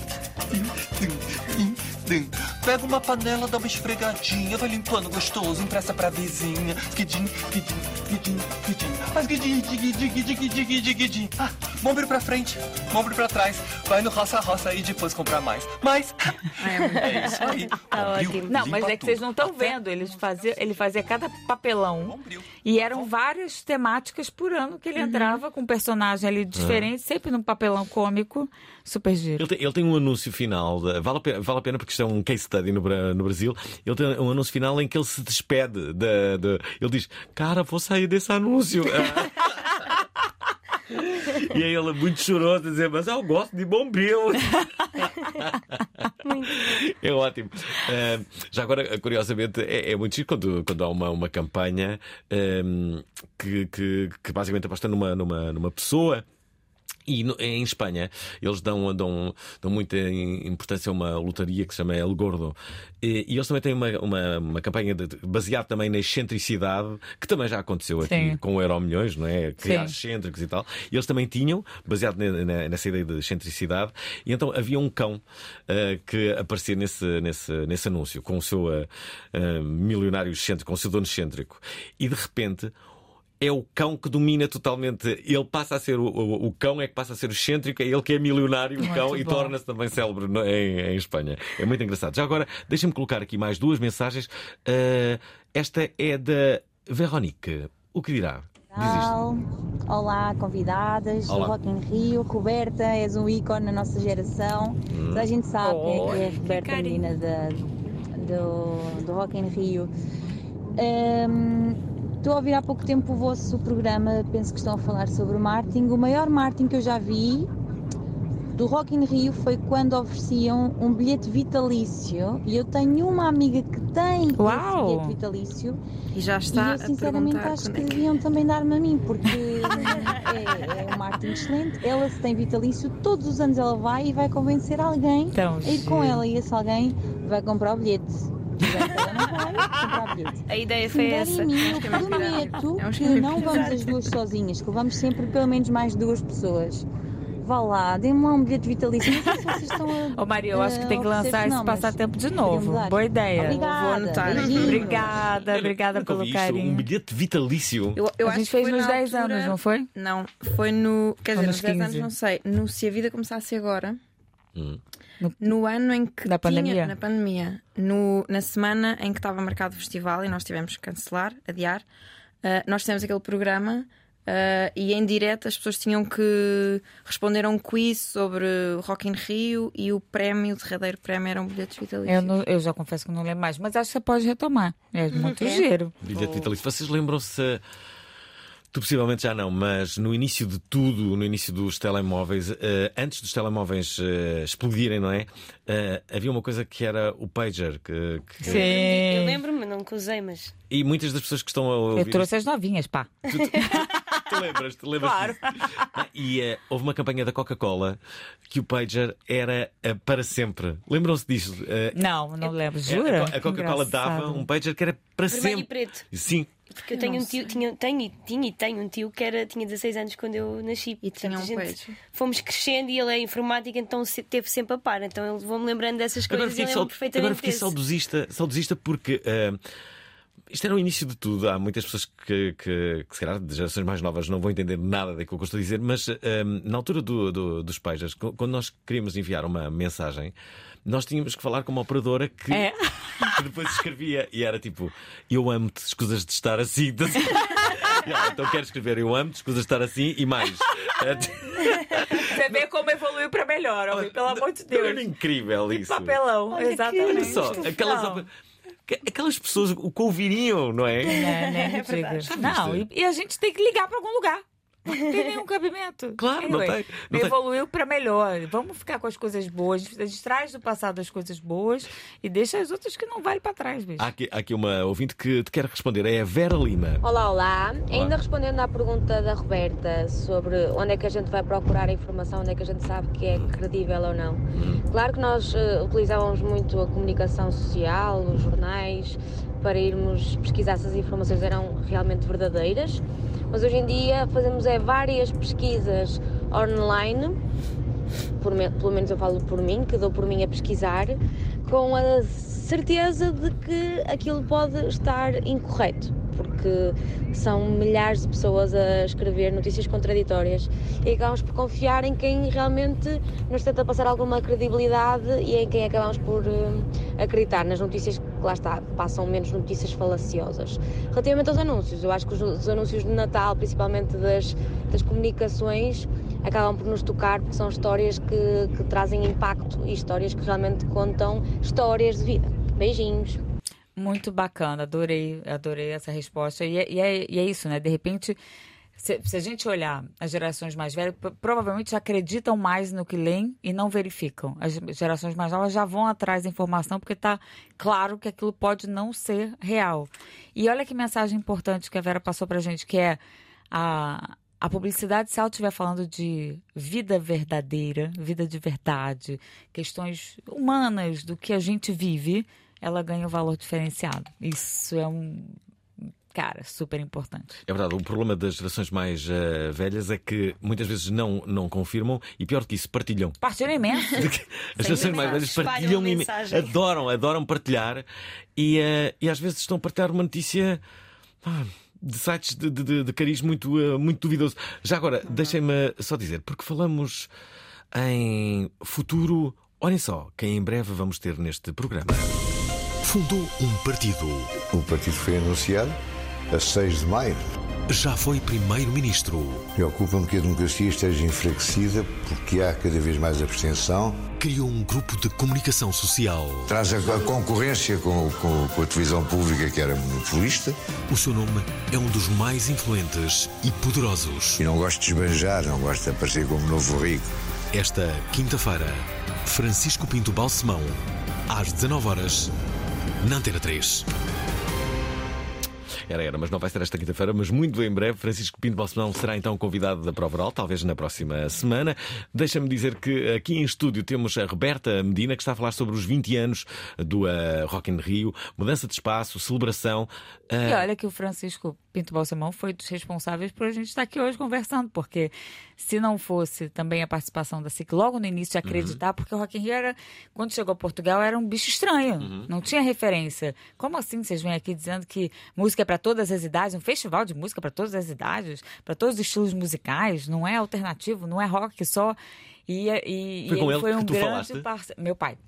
Pega uma panela, dá uma esfregadinha, vai limpando gostoso, empresta pra vizinha. Guidim, guidim, guidim, guidim. Faz guidim, guidim, guidim, guidim, guidim, guidim. Ah, bombril pra frente, bombril pra trás. Vai no roça-roça e depois comprar mais. Mais. É isso aí. Bombril Não, mas é que vocês não estão vendo. Ele fazia, ele fazia cada papelão. E eram várias temáticas por ano que ele entrava com um personagem ali diferente, sempre num papelão cômico. Super giro. Ele tem, ele tem um anúncio final, de- vale, a pena, vale a pena porque isto é um case study no, no Brasil. Ele tem um anúncio final em que ele se despede. Da, da- ele diz: Cara, vou sair desse anúncio. e aí ele muito choroso a dizer: Mas eu gosto de bombril. É ótimo. Ah, já agora, curiosamente, é, é muito giro quando, quando há uma, uma campanha ahm, que, que, que basicamente aposta numa, numa, numa pessoa. E no- em Espanha eles dão, dão, dão muita importância a uma lotaria que se chama El Gordo. E, e eles também têm uma, uma, uma campanha de- baseada também na excentricidade, que também já aconteceu aqui Sim. com o Euro Milhões, não é? Criar excêntricos e tal. E eles também tinham, baseado ne- ne- nessa ideia de excentricidade, e então havia um cão ah, que aparecia nesse, nesse, nesse anúncio, com o seu ah, ah, milionário excêntrico, com o seu dono excêntrico. E de repente é o cão que domina totalmente. Ele passa a ser o, o, o cão, é que passa a ser o excêntrico, é ele que é milionário, o Muito cão, e torna-se também célebre no- em, em Espanha. É muito engraçado. Já agora, deixa-me colocar aqui mais duas mensagens. Ah, esta é da Veronique. O que dirá? Olá, convidadas Olá. do Rock in Rio. Roberta, és um ícone na nossa geração. Hum. Toda a gente sabe quem é que é a Roberta, que carinho. menina da- do, do Rock in Rio. Hum, Estou a ouvir há pouco tempo o vosso programa, penso que estão a falar sobre o marketing. O maior marketing que eu já vi do Rock in Rio foi quando ofereciam um bilhete vitalício. E eu tenho uma amiga que tem esse bilhete vitalício. E já está e eu sinceramente acho que é que- deviam também dar-me a mim porque é, é um marketing excelente. Ela se tem vitalício, todos os anos ela vai e vai convencer alguém Então, a ir com giro. ela. E esse alguém vai comprar o bilhete Bilhete. A ideia foi essa. mim, é eu prometo É um que não vamos as duas sozinhas, que vamos sempre pelo menos mais duas pessoas. Vá lá, dê-me lá um bilhete vitalício. Não sei se vocês estão a. Ô Maria, eu acho que tem que lançar esse passatempo de novo. Boa ideia. Obrigada. Vou anotar. Obrigada, obrigada pelo ouvi isto, carinho. Um bilhete vitalício. Eu, eu A gente fez foi nos na 10 altura- anos, não foi? Não, foi no. Quer Ou dizer, nos nos 10 anos 15? não sei. No Se a Vida Começasse Agora. Hum. No, ano em que. Da tinha- pandemia? Na pandemia. No, na semana em que estava marcado o festival e nós tivemos que cancelar, adiar, ah, nós fizemos aquele programa. ah, e em direto as pessoas tinham que responder a um quiz sobre Rock in Rio e o prémio, o derradeiro prémio eram bilhetes vitalícios. Eu, não- eu já confesso que não lembro mais, mas acho que você pode retomar. É muito É. giro. Bilhete vitalício. Vocês lembram-se. Tu possivelmente já não, mas no início de tudo, no início dos telemóveis, eh, antes dos telemóveis eh, explodirem, não é? Eh, havia uma coisa que era o pager. Que, que- Eu lembro-me, não que usei, mas. E muitas das pessoas que estão a ouvir. Eu trouxe as novinhas, pá. Tu lembras? Tu lembras Claro. disso? E eh, houve uma campanha da Coca-Cola que o pager era eh, para sempre. Lembram-se disso? Não, não lembro. eh, Jura? A, a Coca-Cola dava um pager que era para Vermelho e sempre. preto. Sim. Porque eu tenho um tio, tinha, tenho, e- tinha e tenho um tio que era, tinha 16 anos quando eu nasci. E tinha um pager. Fomos crescendo e ele é informático, então se- teve sempre a par. Então ele vou-me lembrando dessas Agora coisas e fiquei, eu sal- lembro perfeitamente agora fiquei desse. saudosista, saudosista porque eh, isto era o início de tudo. Há muitas pessoas que, que, que, se calhar, de gerações mais novas, não vão entender nada daquilo que eu estou a dizer, mas eh, na altura do, do- dos co- quando nós queríamos enviar uma mensagem, nós tínhamos que falar com uma operadora que, É. que depois escrevia e era tipo: Eu amo-te, escusas de estar assim. E ela, então quero escrever: Eu amo-te, escusas de estar assim e mais. Você vê como evoluiu pra melhor, ó, pelo amor de Era Deus. incrível isso. Papelão, Olha exatamente. só, aquelas, Não. que- aquelas pessoas o que ouviriam, não é? É, né? É verdade. Não, e, e a gente tem que ligar pra algum lugar. Não tem nenhum cabimento. Claro, não tem, não tem. evoluiu pra melhor. Vamos ficar com as coisas boas. A gente traz do passado as coisas boas e deixa as outras que não valem pra trás, bicho. Há aqui, há aqui uma ouvinte que te quer responder, é a Vera Lima. Olá, olá. Ainda respondendo à pergunta da Roberta sobre onde é que a gente vai procurar a informação, onde é que a gente sabe que é credível ou não. Claro que nós eh, utilizávamos muito a comunicação social, os jornais, para irmos pesquisar se as informações eram realmente verdadeiras, mas hoje em dia fazemos é várias pesquisas online por pelo menos eu falo por mim, que dou por mim a pesquisar, com a certeza de que aquilo pode estar incorreto, porque são milhares de pessoas a escrever notícias contraditórias e acabamos por confiar em quem realmente nos tenta passar alguma credibilidade e em quem acabamos por eh, acreditar nas notícias lá está, passam menos notícias falaciosas. Relativamente aos anúncios, eu acho que os, os anúncios de Natal, principalmente das, das comunicações, acabam por nos tocar porque são histórias que, que trazem impacto e histórias que realmente contam histórias de vida. Beijinhos. Muito bacana, adorei, adorei essa resposta. E é, e é- e é isso, né? De repente, se, se a gente olhar as gerações mais velhas, pro- provavelmente acreditam mais no que leem e não verificam. As gerações mais novas já vão atrás da informação porque está claro que aquilo pode não ser real. E olha que mensagem importante que a Vera passou pra gente, que é a, a publicidade, se ela estiver falando de vida verdadeira, vida de verdade, questões humanas do que a gente vive, ela ganha um valor diferenciado. Isso é um. Cara, super importante. É verdade, o problema das gerações mais eh, velhas é que muitas vezes não, não confirmam e pior do que isso, partilham. Partilha imenso. As gerações mais velhas partilham, mensagem. adoram, adoram partilhar e, eh, e às vezes estão a partilhar uma notícia pá, de sites de, de, de- de cariz muito, eh, muito duvidoso. Já agora, deixem-me só dizer, porque falamos em futuro, olhem só, quem em breve vamos ter neste programa. Fundou um partido. O partido foi anunciado a 6 de maio. Já foi primeiro-ministro. Preocupa-me que a democracia esteja enfraquecida porque há cada vez mais abstenção. Criou um grupo de comunicação social. Traz a, a concorrência com, com- com a televisão pública, que era monopolista. O seu nome é um dos mais influentes e poderosos. E não gosto de esbanjar, não gosto de aparecer como novo rico. Esta quinta-feira, Francisco Pinto Balsemão, às 19 horas, na Antena 3. Era, era, mas não vai ser esta quinta-feira, mas muito em breve. Francisco Pinto Balsemão será então convidado da Prova Oral, talvez na próxima semana. Deixa-me dizer que aqui em estúdio temos a Roberta Medina, que está a falar sobre os 20 anos do uh, Rock in Rio, mudança de espaço, celebração. E olha que o Francisco Pinto Balsemão foi dos responsáveis por a gente estar aqui hoje conversando, porque se não fosse também a participação da SIC logo no início de acreditar, porque o Rock in Rio era, quando chegou a Portugal, era um bicho estranho, não tinha referência. Como assim vocês vêm aqui dizendo que música é para todas as idades, um festival de música para todas as idades, para todos os estilos musicais, não é alternativo, não é rock só. E, e, Foi e com ele foi que um tu grande parceiro. Meu pai.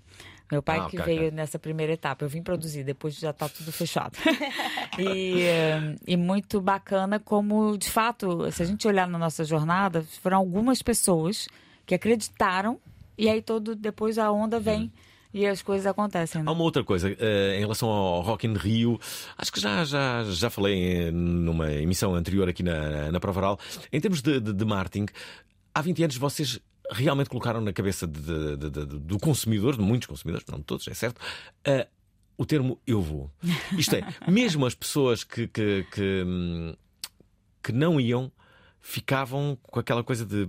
Meu pai Ah, que veio nessa primeira etapa. Eu vim produzir, depois já tá tudo fechado. e, eh, e muito bacana como, de fato, se a gente olhar na nossa jornada, foram algumas pessoas que acreditaram e aí todo depois a onda vem e as coisas acontecem. né? Há uma outra coisa, eh, em relação ao Rock in Rio, acho que já, já, já falei eh, numa emissão anterior aqui na, na Prova Oral, em termos de, de, de marketing, há 20 anos vocês realmente colocaram na cabeça de- de- de- do consumidor, de muitos consumidores, não de todos, é certo, eh, o termo eu vou. Isto é, mesmo as pessoas que, que, que, hum, que não iam ficavam com aquela coisa de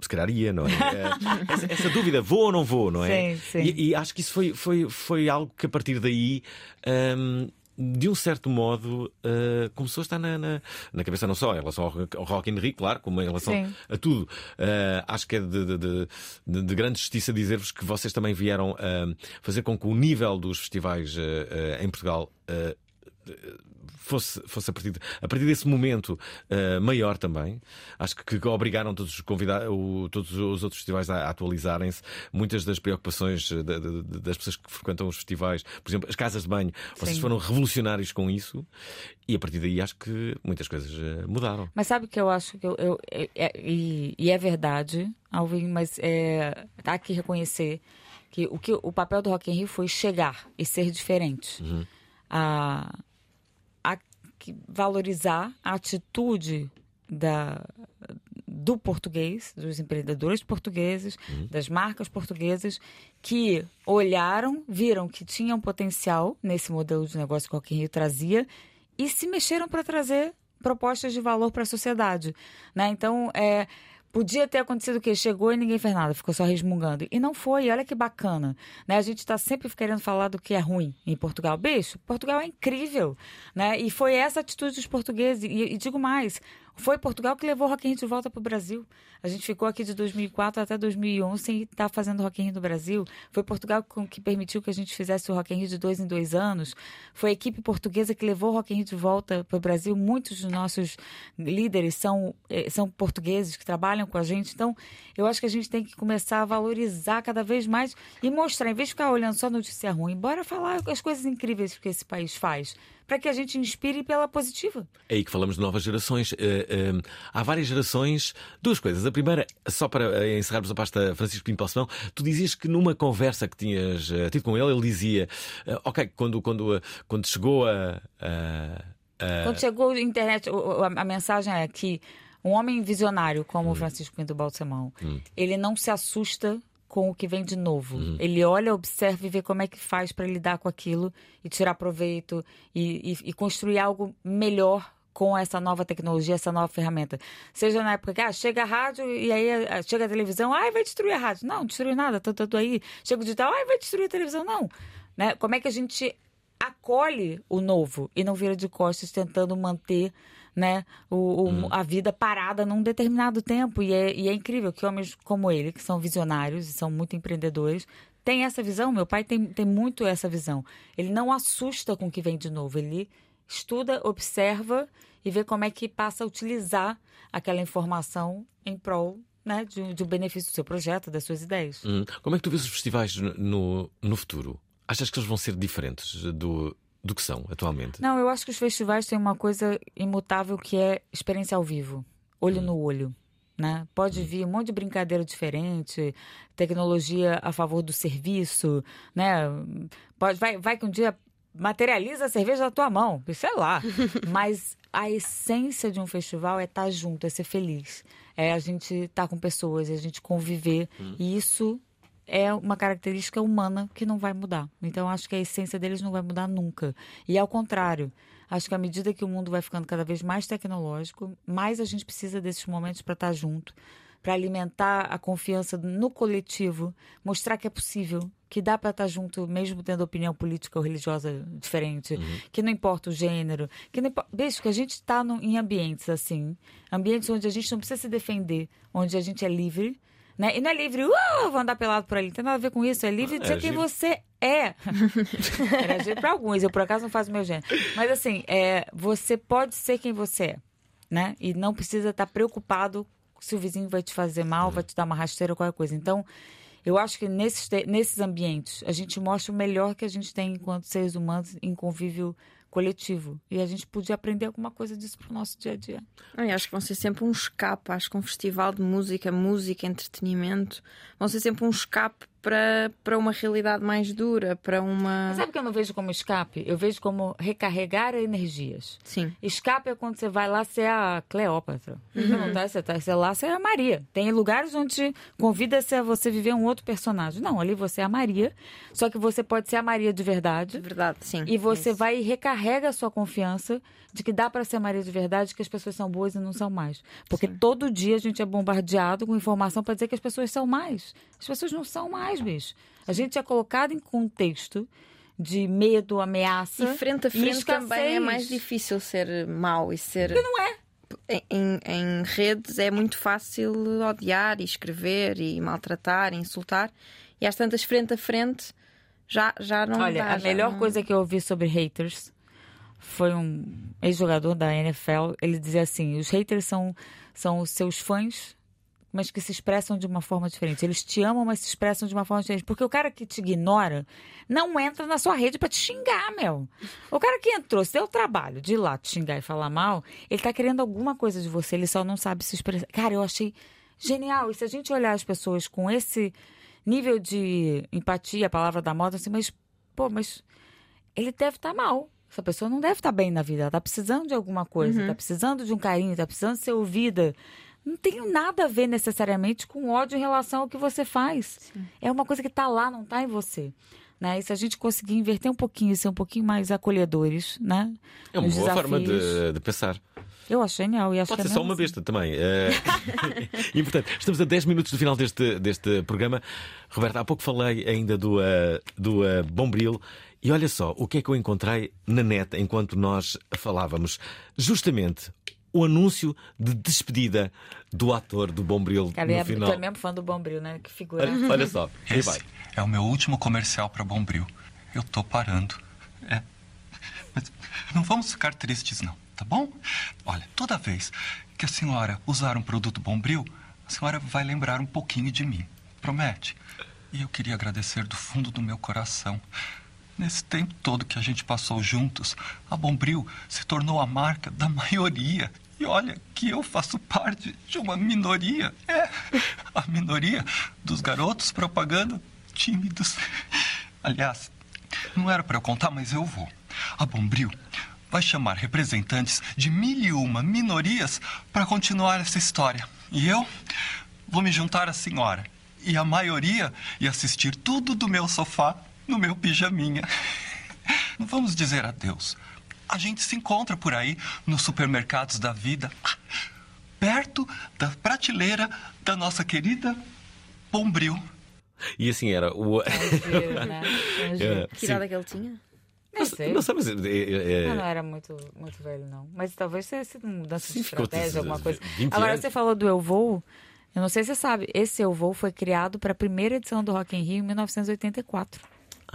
se calhar ia, não é? Eh, essa, essa dúvida, vou ou não vou, não é? Sim, sim. E, e acho que isso foi, foi, foi algo que a partir daí. hum, de um certo modo, uh, começou a estar na, na, na cabeça, não só em relação ao, rock- ao Rock in Rio, claro, como em relação Sim. a tudo. Uh, acho que é de, de, de- de- de grande justiça dizer-vos que vocês também vieram uh, fazer com que o nível dos festivais em Portugal fosse, fosse a, partir de- a partir desse momento uh, maior também. Acho que, que obrigaram todos os convidados, o- todos os outros festivais a, a atualizarem-se. Muitas das preocupações da- das pessoas que frequentam os festivais, por exemplo, as casas de banho, vocês Sim. foram revolucionários com isso e a partir daí acho que muitas coisas uh, mudaram. Mas sabe o que eu acho que eu. eu- é- é- e, e é verdade, Alvin, mas é, tá aqui reconhecer que o, que o papel do Rock in Rio foi chegar e ser diferente. A, a que- valorizar a atitude da, do português, dos empreendedores portugueses, das marcas portuguesas, que olharam, viram que tinham potencial nesse modelo de negócio que o Rock Rio trazia e se mexeram para trazer propostas de valor para a sociedade. Né? Então, é, podia ter acontecido o quê? Chegou e ninguém fez nada, ficou só resmungando. E não foi, olha que bacana. Né? A gente está sempre querendo falar do que é ruim em Portugal. Bicho, Portugal é incrível. Né? E foi essa atitude dos portugueses. E, e digo mais, foi Portugal que levou o Rock in Rio de volta para o Brasil. A gente ficou aqui de 2004 até 2011 sem estar fazendo Rock in Rio no Brasil. Foi Portugal que permitiu que a gente fizesse o Rock in Rio de dois em dois anos. Foi a equipe portuguesa que levou o Rock in Rio de volta para o Brasil. Muitos dos nossos líderes são, eh, são portugueses que trabalham com a gente. Então, eu acho que a gente tem que começar a valorizar cada vez mais e mostrar, em vez de ficar olhando só notícia ruim, bora falar as coisas incríveis que esse país faz. Para que a gente inspire pela positiva. É aí que falamos de novas gerações. Eh, eh, há várias gerações. Duas coisas. A primeira, só para eh, encerrarmos a pasta Francisco Pinto Balsemão, tu dizias que numa conversa que tinhas eh, tido com ele, ele dizia: Ok, quando, quando, quando chegou a. Quando chegou a internet, a, a mensagem é que um homem visionário como Hum. o Francisco Pinto Balsemão, ele não se assusta com o que vem de novo. Ele olha, observa e vê como é que faz para lidar com aquilo e tirar proveito e, e- e construir algo melhor com essa nova tecnologia, essa nova ferramenta. Seja na época que ah, chega a rádio e aí ah, chega a televisão, ai, vai destruir a rádio. Não, destruir nada, tô, tô aí. Chega o digital, ai, vai destruir a televisão. Não. Né? Como é que a gente acolhe o novo e não vira de costas tentando manter né, o, o- a vida parada num determinado tempo. E é, e é incrível que homens como ele, que são visionários e são muito empreendedores, têm essa visão. Meu pai tem, tem muito essa visão. Ele não assusta com o que vem de novo. Ele estuda, observa e vê como é que passa a utilizar aquela informação em prol né, de, de um benefício do seu projeto, das suas ideias. Hum, Como é que tu vês os festivais no, no futuro? Achas que eles vão ser diferentes do, do que são atualmente? Não, eu acho que os festivais têm uma coisa imutável que é experiência ao vivo, olho no olho. Né? Pode vir um monte de brincadeira diferente, tecnologia a favor do serviço, né? Pode, vai, vai que um dia materializa a cerveja na tua mão, sei lá. Mas a essência de um festival é estar junto, é ser feliz. É a gente estar com pessoas, é a gente conviver. E isso é uma característica humana que não vai mudar. Então, acho que a essência deles não vai mudar nunca. E ao contrário, Acho que à medida que o mundo vai ficando cada vez mais tecnológico, mais a gente precisa desses momentos para estar junto, para alimentar a confiança no coletivo, mostrar que é possível, que dá para estar junto mesmo tendo opinião política ou religiosa diferente, que não importa o gênero, que não importa... Beijo, que a gente está em ambientes assim, ambientes onde a gente não precisa se defender, onde a gente é livre, né? E não é livre, uh, vou andar pelado por ali, não tem nada a ver com isso, é livre de É ser quem você é. Era giro para alguns, eu por acaso não faço o meu gênero. Mas assim, é, você pode ser quem você é, né? E não precisa estar preocupado se o vizinho vai te fazer mal, vai te dar uma rasteira ou qualquer coisa. Então, eu acho que nesses, nesses ambientes a gente mostra o melhor que a gente tem enquanto seres humanos em convívio coletivo. E a gente podia aprender alguma coisa disso pro nosso dia a dia. Eu acho que vão ser sempre um escape. Acho que um festival de música, música, entretenimento, vão ser sempre um escape para, para uma realidade mais dura, para uma. Mas sabe que eu não vejo como escape? Eu vejo como recarregar energias. Sim. Escape é quando você vai lá ser a Cleópatra. Uhum. Você não tá, você tá você é lá ser a Maria. Tem lugares onde convida-se a você viver um outro personagem. Não, ali você é a Maria. Só que você pode ser a Maria de verdade. verdade, sim. E você vai e recarrega a sua confiança de que dá para ser a Maria de verdade, que as pessoas são boas e não são mais. Porque todo dia a gente é bombardeado com informação para dizer que as pessoas são mais. As pessoas não são mais, bicho. A gente é colocado em contexto de medo, ameaça. E frente a frente escassez. também é mais difícil ser mau e ser. Porque não é. Em, em redes é muito fácil odiar e escrever e maltratar e insultar. E às tantas, frente a frente, já, já não Olha, dá, a melhor não- coisa que eu ouvi sobre haters foi um ex-jogador da NFL. Ele dizia assim: os haters são, são os seus fãs, mas que se expressam de uma forma diferente. Eles te amam, mas se expressam de uma forma diferente. Porque o cara que te ignora não entra na sua rede pra te xingar, meu. O cara que entrou, se deu o trabalho de ir lá te xingar e falar mal, ele tá querendo alguma coisa de você, ele só não sabe se expressar. Cara, eu achei genial. E se a gente olhar as pessoas com esse nível de empatia, a palavra da moda, assim, mas, pô, mas ele deve estar mal. Essa pessoa não deve estar bem na vida. Ela tá precisando de alguma coisa, Uhum. tá precisando de um carinho, tá precisando ser ouvida. Não tem nada a ver necessariamente com ódio em relação ao que você faz. É uma coisa que tá lá, não tá em você. Né? E se a gente conseguir inverter um pouquinho e ser um pouquinho mais acolhedores, né? É uma nos boa forma desafios, de, de pensar. Eu acho genial. E acho Pode que ser é só uma besta também. Eh, Importante. Estamos a 10 minutos do final deste, deste programa. Roberta, há pouco falei ainda do, eh, do eh, Bombril. E olha só, o que é que eu encontrei na net enquanto nós falávamos? Justamente o anúncio de despedida do ator do Bombril Cara, no é, final. tu é mesmo fã do Bombril, né? Que figura. Olha, olha só, aí vai. Esse é o meu último comercial para Bombril. Eu tô parando. É. Mas não vamos ficar tristes, não, tá bom? Olha, toda vez que a senhora usar um produto Bombril, a senhora vai lembrar um pouquinho de mim. Promete? E eu queria agradecer do fundo do meu coração. Nesse tempo todo que a gente passou juntos, a Bombril se tornou a marca da maioria. E olha que eu faço parte de uma minoria. É, a minoria dos garotos propaganda tímidos. Aliás, não era para eu contar, mas eu vou. A Bombril vai chamar representantes de mil e uma minorias para continuar essa história. E eu vou me juntar à senhora. E a maioria e assistir tudo do meu sofá no meu pijaminha. Não vamos dizer adeus. A gente se encontra por aí nos supermercados da vida, ah, perto da prateleira da nossa querida Bombril. E assim era o. giro, né? É giro. Eh, Que idade é que ele tinha? Não sei. Não sei, mas. é- é- é- Ah, não era muito, muito velho, não. Mas talvez tenha sido uma mudança Sim, de estratégia, alguma coisa. 20 Agora, anos. você falou do Eu Vou. Eu não sei se você sabe, esse Eu Vou foi criado para a primeira edição do Rock in Rio em 1984.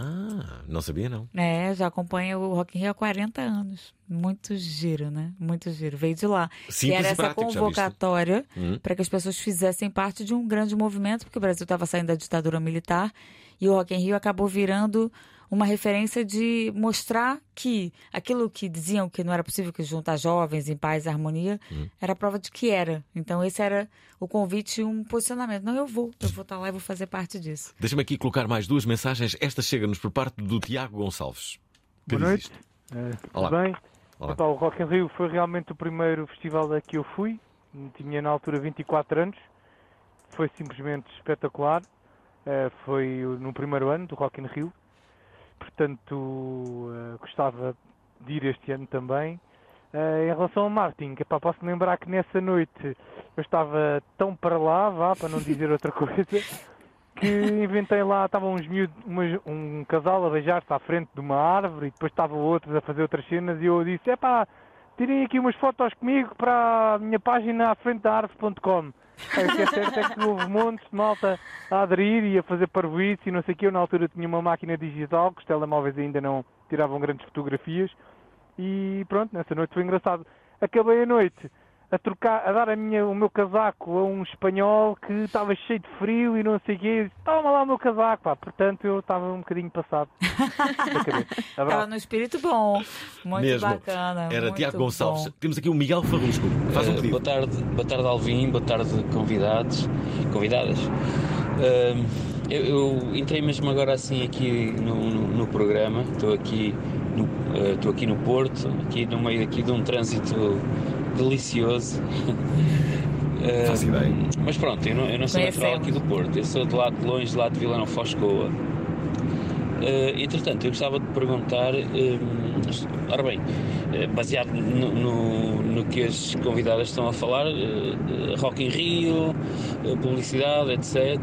Ah, não sabia não. É, já acompanha o Rock in Rio há 40 anos. Muito giro, né? Muito giro. Veio de lá. Simples que era essa prático, convocatória Hum. para que as pessoas fizessem parte de um grande movimento, porque o Brasil estava saindo da ditadura militar e o Rock in Rio acabou virando uma referência de mostrar que aquilo que diziam que não era possível que juntar jovens em paz e harmonia Hum. era prova de que era. Então esse era o convite e um posicionamento. Não, eu vou, eu vou estar lá e vou fazer parte disso. Deixa-me aqui colocar mais duas mensagens. Esta chega-nos por parte do Tiago Gonçalves. Que Boa noite. Eh, Olá. Tudo bem? Olá. Epá, o Rock in Rio foi realmente o primeiro festival a que eu fui. Tinha na altura 24 anos. Foi simplesmente espetacular. Eh, foi no primeiro ano do Rock in Rio. Portanto, eh, gostava de ir este ano também. Eh, em relação ao Martin, que, epá, posso lembrar que nessa noite eu estava tão para lá, vá, para não dizer outra coisa, que inventei lá, estavam uns miúdos, umas- um casal a beijar-se à frente de uma árvore e depois estavam outros a fazer outras cenas e eu disse, epá, tirem aqui umas fotos comigo para a minha página à frente da árvore.com. É, que é certo é que houve montes de malta a aderir e a fazer parvoíce e não sei o que. Eu na altura tinha uma máquina digital, que os telemóveis ainda não tiravam grandes fotografias. E pronto, nessa noite foi engraçado. Acabei a noite a trocar, a dar a minha, o meu casaco a um espanhol que estava cheio de frio e não sei o quê. Toma lá o meu casaco, pá. Portanto, eu estava um bocadinho passado. Estava no espírito bom. Muito Mesmo. bacana. Era muito Tiago Gonçalves. bom. Temos aqui o Miguel Farrusco. Faz um Eh, pedido. boa tarde, boa tarde Alvin, boa tarde convidados, convidadas. Eh, eu, eu entrei mesmo agora assim aqui no, no- no programa, estou aqui no, eh, estou aqui no Porto, aqui no meio aqui de um trânsito delicioso. Eh, Faço ideia. Mas pronto, eu não, eu não sou natural aqui do Porto, eu sou de lá de longe, de lá de Vila Nova Foscoa. Eh, entretanto, eu gostava de perguntar, eh, ora bem, eh, baseado no, no, no que as convidadas estão a falar, eh, Rock in Rio, publicidade, etc.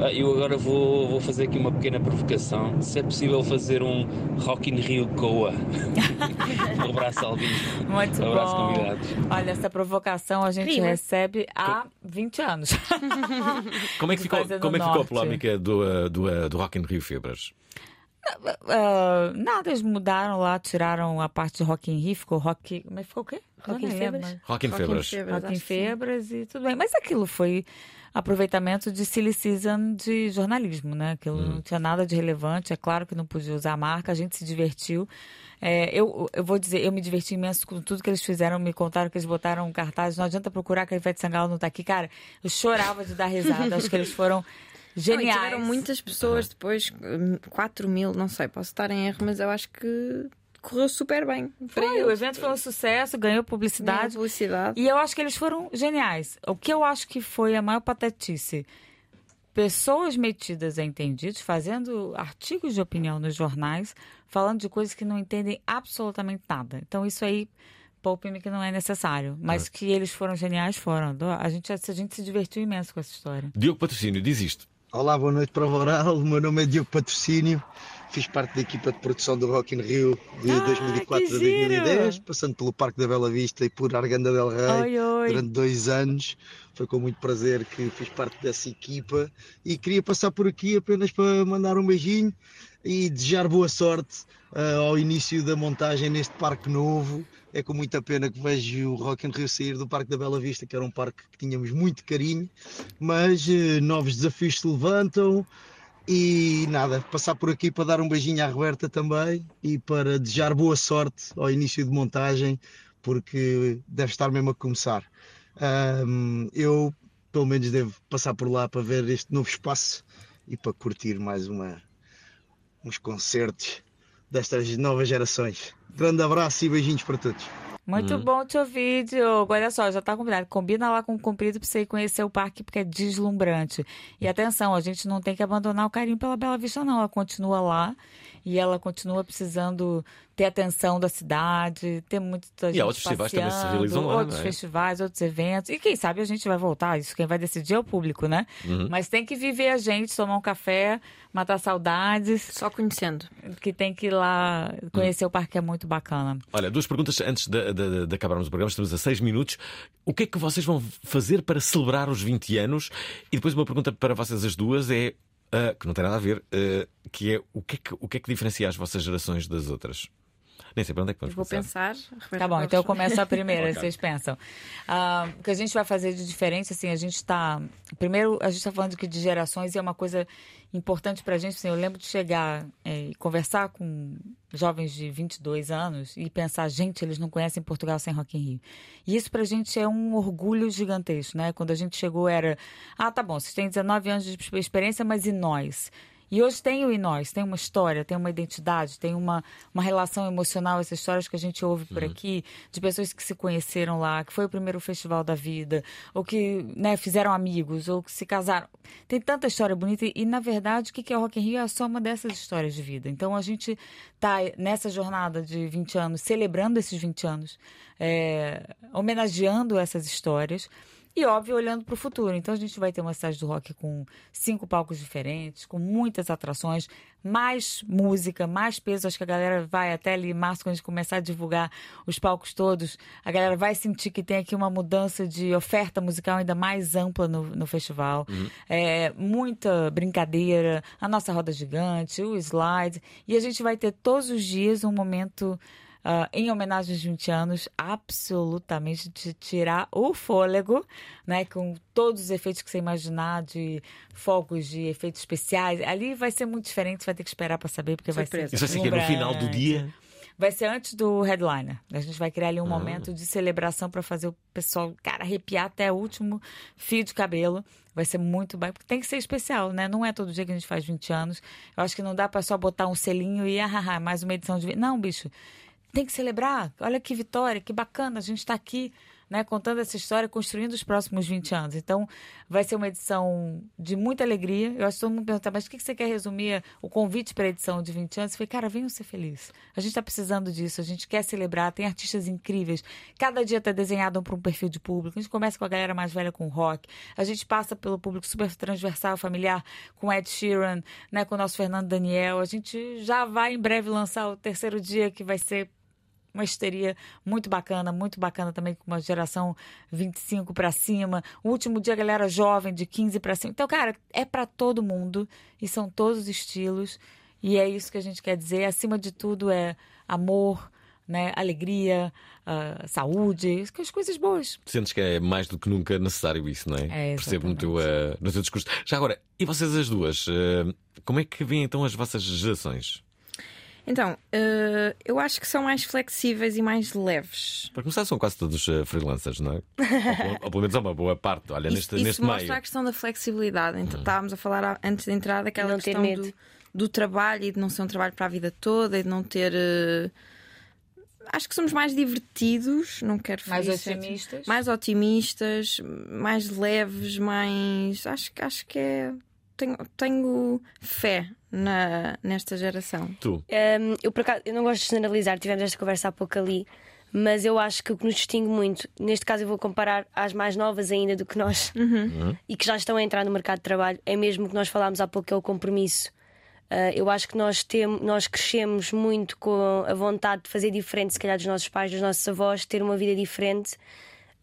Ah, eu agora vou, vou fazer aqui uma pequena provocação. Se é possível fazer um Rock in Rio Goa. um abraço, Alvin. Muito um abraço, bom. convidados. Olha, essa provocação a gente Prima. recebe há 20 anos. Como é que ficou, como é que ficou a polémica do, do, do Rock in Rio Febras? Ah, nada, eles mudaram lá, tiraram a parte de Rock in Rio, ficou Rock. Mas ficou o quê? Rock in Febras? Rock in Febras. Rock in. Febras e tudo bem. Mas aquilo foi aproveitamento de silly season de jornalismo, né? Aquilo Hum. não tinha nada de relevante. É claro que não podia usar a marca, a gente se divertiu. É, eu, eu vou dizer, eu me diverti imenso com tudo que eles fizeram, me contaram que eles botaram um cartaz. Não adianta procurar que a Ivete Sangalo não tá aqui. Cara, eu chorava de dar risada. Acho que eles foram Não, e geniais. tiveram muitas pessoas depois, hum, 4 mil, não sei, posso estar em erro, mas eu acho que correu super bem. Foi, o evento foi um sucesso, ganhou publicidade. Ganhou publicidade. E eu acho que eles foram geniais. O que eu acho que foi a maior patetice? Pessoas metidas a entendidos, fazendo artigos de opinião nos jornais, falando de coisas que não entendem absolutamente nada. Então, isso aí, poupe-me que não é necessário. Mas que eles foram geniais, foram. A gente, a gente se divertiu imenso com essa história. Diogo Patrocínio diz isto. Olá, boa noite para o Oral. O meu nome é Diogo Patrocínio. Fiz parte da equipa de produção do Rock in Rio de 2004 a que giro! 2010, passando pelo Parque da Bela Vista e por Arganda del Rei Oi, oi. durante dois anos. Foi com muito prazer que fiz parte dessa equipa e queria passar por aqui apenas para mandar um beijinho e desejar boa sorte ah, ao início da montagem neste parque novo. É com muita pena que vejo o Rock in Rio sair do Parque da Bela Vista, que era um parque que tínhamos muito carinho, mas eh, novos desafios se levantam e nada, passar por aqui para dar um beijinho à Roberta também e para desejar boa sorte ao início de montagem, porque deve estar mesmo a começar. Ahm, eu, pelo menos, devo passar por lá para ver este novo espaço e para curtir mais uma, uns concertos destas novas gerações. Grande abraço e beijinhos para todos. Muito bom te ouvir, Diogo. Olha só, já tá combinado. Combina lá com o Comprido pra você ir conhecer o parque, porque é deslumbrante. E atenção, a gente não tem que abandonar o carinho pela Bela Vista, não. Ela continua lá e ela continua precisando ter atenção da cidade, ter muita E há gente outros festivais também se realizam lá, Outros não é? festivais, outros eventos. E quem sabe a gente vai voltar. Isso quem vai decidir é o público, né? Uhum. Mas tem que viver a gente, tomar um café, matar saudades. Só conhecendo. Que tem que ir lá conhecer o parque, que é muito bacana. Olha, duas perguntas antes de, de- de acabarmos o programa. Estamos a seis minutos. O que é que vocês vão fazer para celebrar os 20 anos? E depois uma pergunta para vocês as duas é, ah, que não tem nada a ver, ah, que é o que é que, o que é que diferencia as vossas gerações das outras? Nem sei para onde é que vamos Vou pensar. Tá bom, então eu começo a primeira, vocês pensam. Ah, o que a gente vai fazer de diferente, assim, a gente está. Primeiro, a gente está falando que de gerações e é uma coisa importante pra gente. Assim, eu lembro de chegar é, e conversar com jovens de 22 anos e pensar, gente, eles não conhecem Portugal sem Rock in Rio. E isso pra gente é um orgulho gigantesco, né? Quando a gente chegou era, ah, tá bom, vocês têm 19 anos de experiência, mas e nós? E hoje tem o em nós, tem uma história, tem uma identidade, tem uma, uma relação emocional, essas histórias que a gente ouve por aqui, de pessoas que se conheceram lá, que foi o primeiro festival da vida, ou que né, fizeram amigos, ou que se casaram. Tem tanta história bonita e, e, na verdade, o que é o Rock in Rio é a soma dessas histórias de vida. Então, a gente tá nessa jornada de 20 anos, celebrando esses 20 anos, é, homenageando essas histórias, e, óbvio, olhando para o futuro. Então, a gente vai ter uma cidade do rock com cinco palcos diferentes, com muitas atrações, mais música, mais peso. Acho que a galera vai até ali, em março, quando a gente começar a divulgar os palcos todos, a galera vai sentir que tem aqui uma mudança de oferta musical ainda mais ampla no, no festival. É, muita brincadeira, a nossa roda gigante, o slide. E a gente vai ter todos os dias um momento. Ah, em homenagem aos 20 anos, absolutamente de tirar o fôlego, né? Com todos os efeitos que você imaginar, de fogos, de efeitos especiais. Ali vai ser muito diferente, você vai ter que esperar para saber, porque vai ser. Isso vai ser que no final do dia. Vai ser antes do headliner. A gente vai criar ali um Ah. momento de celebração para fazer o pessoal, cara, arrepiar até o último fio de cabelo. Vai ser muito bom, porque tem que ser especial, né? Não é todo dia que a gente faz 20 anos. Eu acho que não dá para só botar um selinho e, ah, mais uma edição de. vi-". Não, bicho. Tem que celebrar. Olha que vitória, que bacana. A gente está aqui, né, contando essa história, construindo os próximos 20 anos. Então, vai ser uma edição de muita alegria. Eu acho que todo mundo pergunta, mas o que você quer resumir o convite para a edição de 20 anos? Eu falei, cara, venham ser felizes. A gente está precisando disso, a gente quer celebrar, tem artistas incríveis. Cada dia está desenhado para um perfil de público. A gente começa com a galera mais velha com rock. A gente passa pelo público super transversal, familiar, com Ed Sheeran, né, com o nosso Fernando Daniel. A gente já vai em breve lançar o terceiro dia, que vai ser uma histeria muito bacana, muito bacana também com uma geração 25 para cima. O último dia a galera jovem de 15 para cima. Então, cara, é para todo mundo e são todos os estilos e é isso que a gente quer dizer. Acima de tudo é amor, né, alegria, ah, saúde, as coisas boas. Sentes que é mais do que nunca necessário isso, não é? É, Percebo no teu, eh, no teu discurso. Já agora, e vocês as duas? eh, como é que veem então as vossas gerações? Então, eh, eu acho que são mais flexíveis e mais leves. Para começar, são quase todos eh, freelancers, não é? ou, pelo- ou pelo menos é uma boa parte. Olha, Isso, neste, isso neste mostra meio. a questão da flexibilidade. Então, estávamos a falar a- antes de entrar daquela Não questão do, do trabalho e de não ser um trabalho para a vida toda e de não ter. eh, Acho que somos mais divertidos, não quero Mais ferir certo- otimistas. mais otimistas, mais leves, mais. Acho, que- acho que é. Tenho, tenho fé na, nesta geração. Tu? Um, eu, por acaso, eu não gosto de generalizar, tivemos esta conversa há pouco ali, mas eu acho que o que nos distingue muito, neste caso eu vou comparar às mais novas ainda do que nós e que já estão a entrar no mercado de trabalho, é mesmo o que nós falámos há pouco, que é o compromisso. Uh, eu acho que nós, temos, nós crescemos muito com a vontade de fazer diferente, se calhar, dos nossos pais, dos nossos avós, ter uma vida diferente.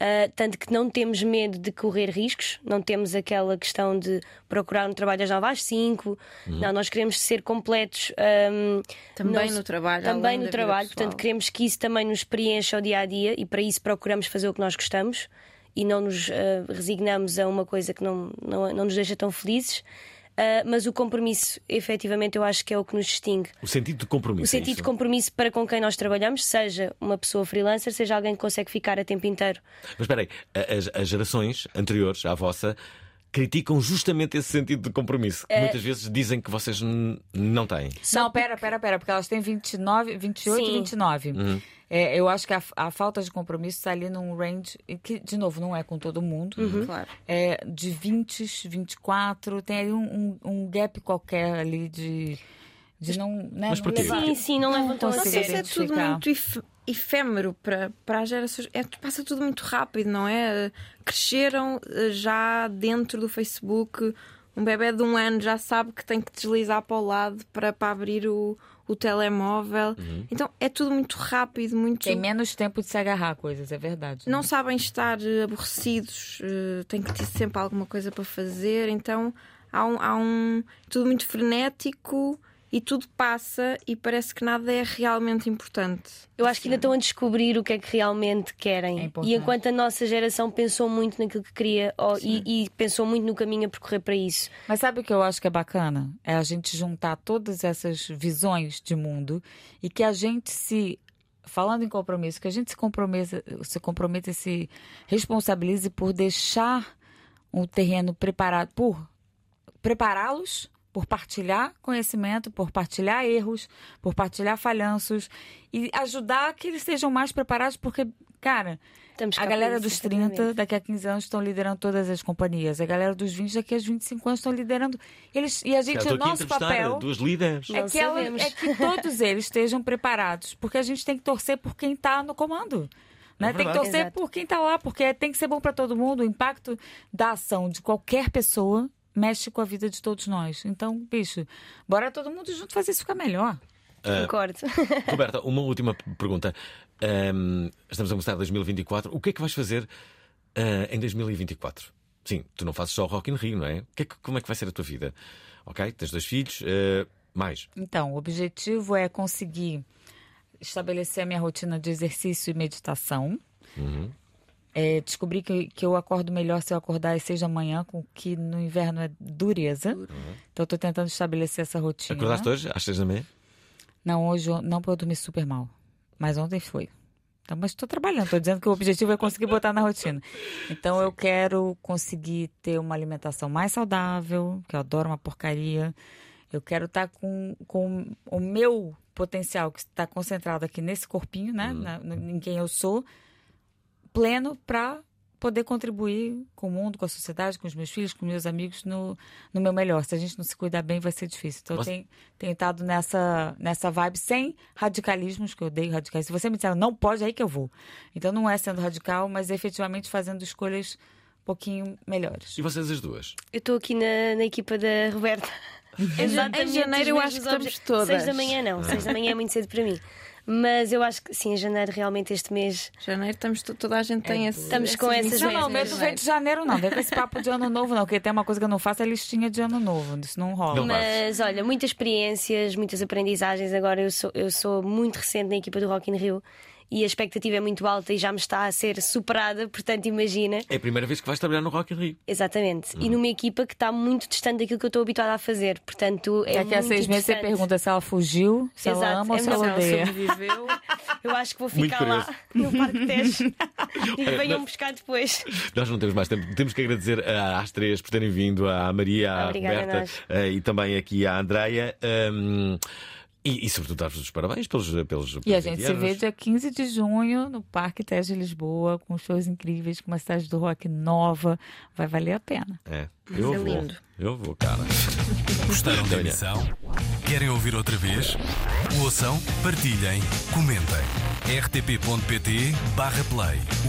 Uh, tanto que não temos medo de correr riscos, não temos aquela questão de procurar um trabalho às 9 às 5. Uhum. Não, nós queremos ser completos um, Também não- no trabalho, Também no trabalho, portanto, queremos que isso também nos preencha o dia a dia e para isso procuramos fazer o que nós gostamos e não nos uh, resignamos a uma coisa que não, não, não nos deixa tão felizes. Uh, mas o compromisso, efetivamente, eu acho que é o que nos distingue. O sentido de compromisso. O é sentido isso? de compromisso para com quem nós trabalhamos, seja uma pessoa freelancer, seja alguém que consegue ficar a tempo inteiro. Mas espera aí, as, as gerações anteriores à vossa criticam justamente esse sentido de compromisso. Que É. muitas vezes dizem que vocês não têm. Não, pera, pera, pera, porque elas têm 29, 28 e Sim. 29. Uhum. É, eu acho que a, a falta de compromisso está ali num range que, de novo, não é com todo mundo. Uhum. Claro. É de 20, 24, tem ali um, um, um gap qualquer ali de. De não, né, Mas não porquê? levar- Sim, sim, não levantam a Não conseguir sei se é tudo muito ef- efêmero para, para as gerações. É, passa tudo muito rápido, não é? Cresceram eh, já dentro do Facebook. Um bebê de um ano já sabe que tem que deslizar para o lado para, para abrir o, o telemóvel. Então é tudo muito rápido, muito. Tem menos tempo de se agarrar a coisas, é verdade. Não sabem estar eh, aborrecidos, eh, têm que ter sempre alguma coisa para fazer. Então há um, há um. Tudo muito frenético e tudo passa e parece que nada é realmente importante. Eu acho que ainda estão a descobrir o que é que realmente querem. importante. e enquanto a nossa geração pensou muito naquilo que queria e, e pensou muito no caminho a percorrer para isso. Mas sabe o que eu acho que é bacana? É a gente juntar todas essas visões de mundo e que a gente se. Falando em compromisso, que a gente se comprometa, se comprometa e se responsabilize por deixar um terreno preparado, por prepará-los por partilhar conhecimento, por partilhar erros, por partilhar falhanços e ajudar que eles sejam mais preparados, porque, cara, Estamos a galera dos 30, exatamente. daqui a 15 anos, estão liderando todas as companhias. A galera dos 20, daqui a 25 anos, estão liderando. Eles, e a gente, o nosso papel. duas líderes. É Não que, ela- é que todos eles estejam preparados, porque a gente tem que torcer por quem está no comando. Né? É tem que torcer Exato. por quem está lá, porque tem que ser bom para todo mundo. O impacto da ação de qualquer pessoa mexe com a vida de todos nós. Então, bicho, bora todo mundo junto fazer isso ficar melhor. Ah, Concordo. Roberta, uma última pergunta. Ahm, estamos a começar 2024. O que é que vais fazer ah, em 2024? Sim, tu não fazes só o Rock in Rio, não é? Que é que- como é que vai ser a tua vida? Ok, tens dois filhos, ah, mais. Então, o objetivo é conseguir estabelecer a minha rotina de exercício e meditação. Uhum. É, descobri que, que eu acordo melhor se eu acordar às seis da manhã, com que no inverno é dureza. Então, eu tô tentando estabelecer essa rotina. Acordaste hoje às seis da manhã? Não, hoje não porque eu dormi super mal. Mas ontem foi. Então, mas estou trabalhando, estou dizendo que o objetivo é conseguir botar na rotina. Então eu quero conseguir ter uma alimentação mais saudável, que eu adoro uma porcaria. Eu quero estar com, com o meu potencial que está concentrado aqui nesse corpinho, né? Na- no- em quem eu sou, pleno para poder contribuir com o mundo, com a sociedade, com os meus filhos, com meus amigos no, no meu melhor. Se a gente não se cuidar bem, vai ser difícil. Então, Você- eu tenho, tenho estado nessa, nessa vibe sem radicalismos, que eu odeio radicais. Se você me disser não pode, é aí que eu vou. Então, não é sendo radical, mas efetivamente fazendo escolhas um pouquinho melhores. E vocês as duas? Eu estou aqui na, na equipa da Roberta. Em janeiro eu acho que estamos todas. Seis da manhã não, seis da manhã é muito cedo para mim. Mas eu acho que sim, em janeiro realmente este mês. Janeiro estamos toda a gente tem esse. Estamos com essas Não, não, metas. medo vem de janeiro, não. Com esse papo de ano novo, não. Porque tem uma coisa que eu não faço, é listinha de ano novo. Isso não rola. Mas olha, muitas experiências, muitas aprendizagens. Agora eu sou, eu sou muito recente na equipa do Rock in Rio e a expectativa é muito alta e já me está a ser superada, portanto imagina. É a primeira vez que vais trabalhar no Rock in Rio. Exatamente. Hum. E numa equipa que está muito distante daquilo que eu estou habituada a fazer. Portanto, é Daqui a seis meses você pergunta se ela fugiu, se ela Exato, ama ou é se ela odeia. sobreviveu. Eu acho que vou ficar lá no Parque Tejo e Olha, venham nós- buscar depois. Nós não temos mais tempo. Temos que agradecer às três por terem vindo, à Maria, à Obrigada Roberta ah, e também aqui à Andreia. Ahm, e, e, sobretudo dar-vos os parabéns pelos, pelos, E a pelos gente 20 se vê dia 15 de junho no Parque Tejo de Lisboa, com shows incríveis, com uma cidade do rock nova. Vai valer a pena. É, eu ser vou. lindo. Eu vou, cara. Gostaram da emissão? Querem ouvir outra vez? Ouçam, partilhem, comentem. rtp.pt/play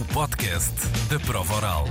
o podcast da prova oral.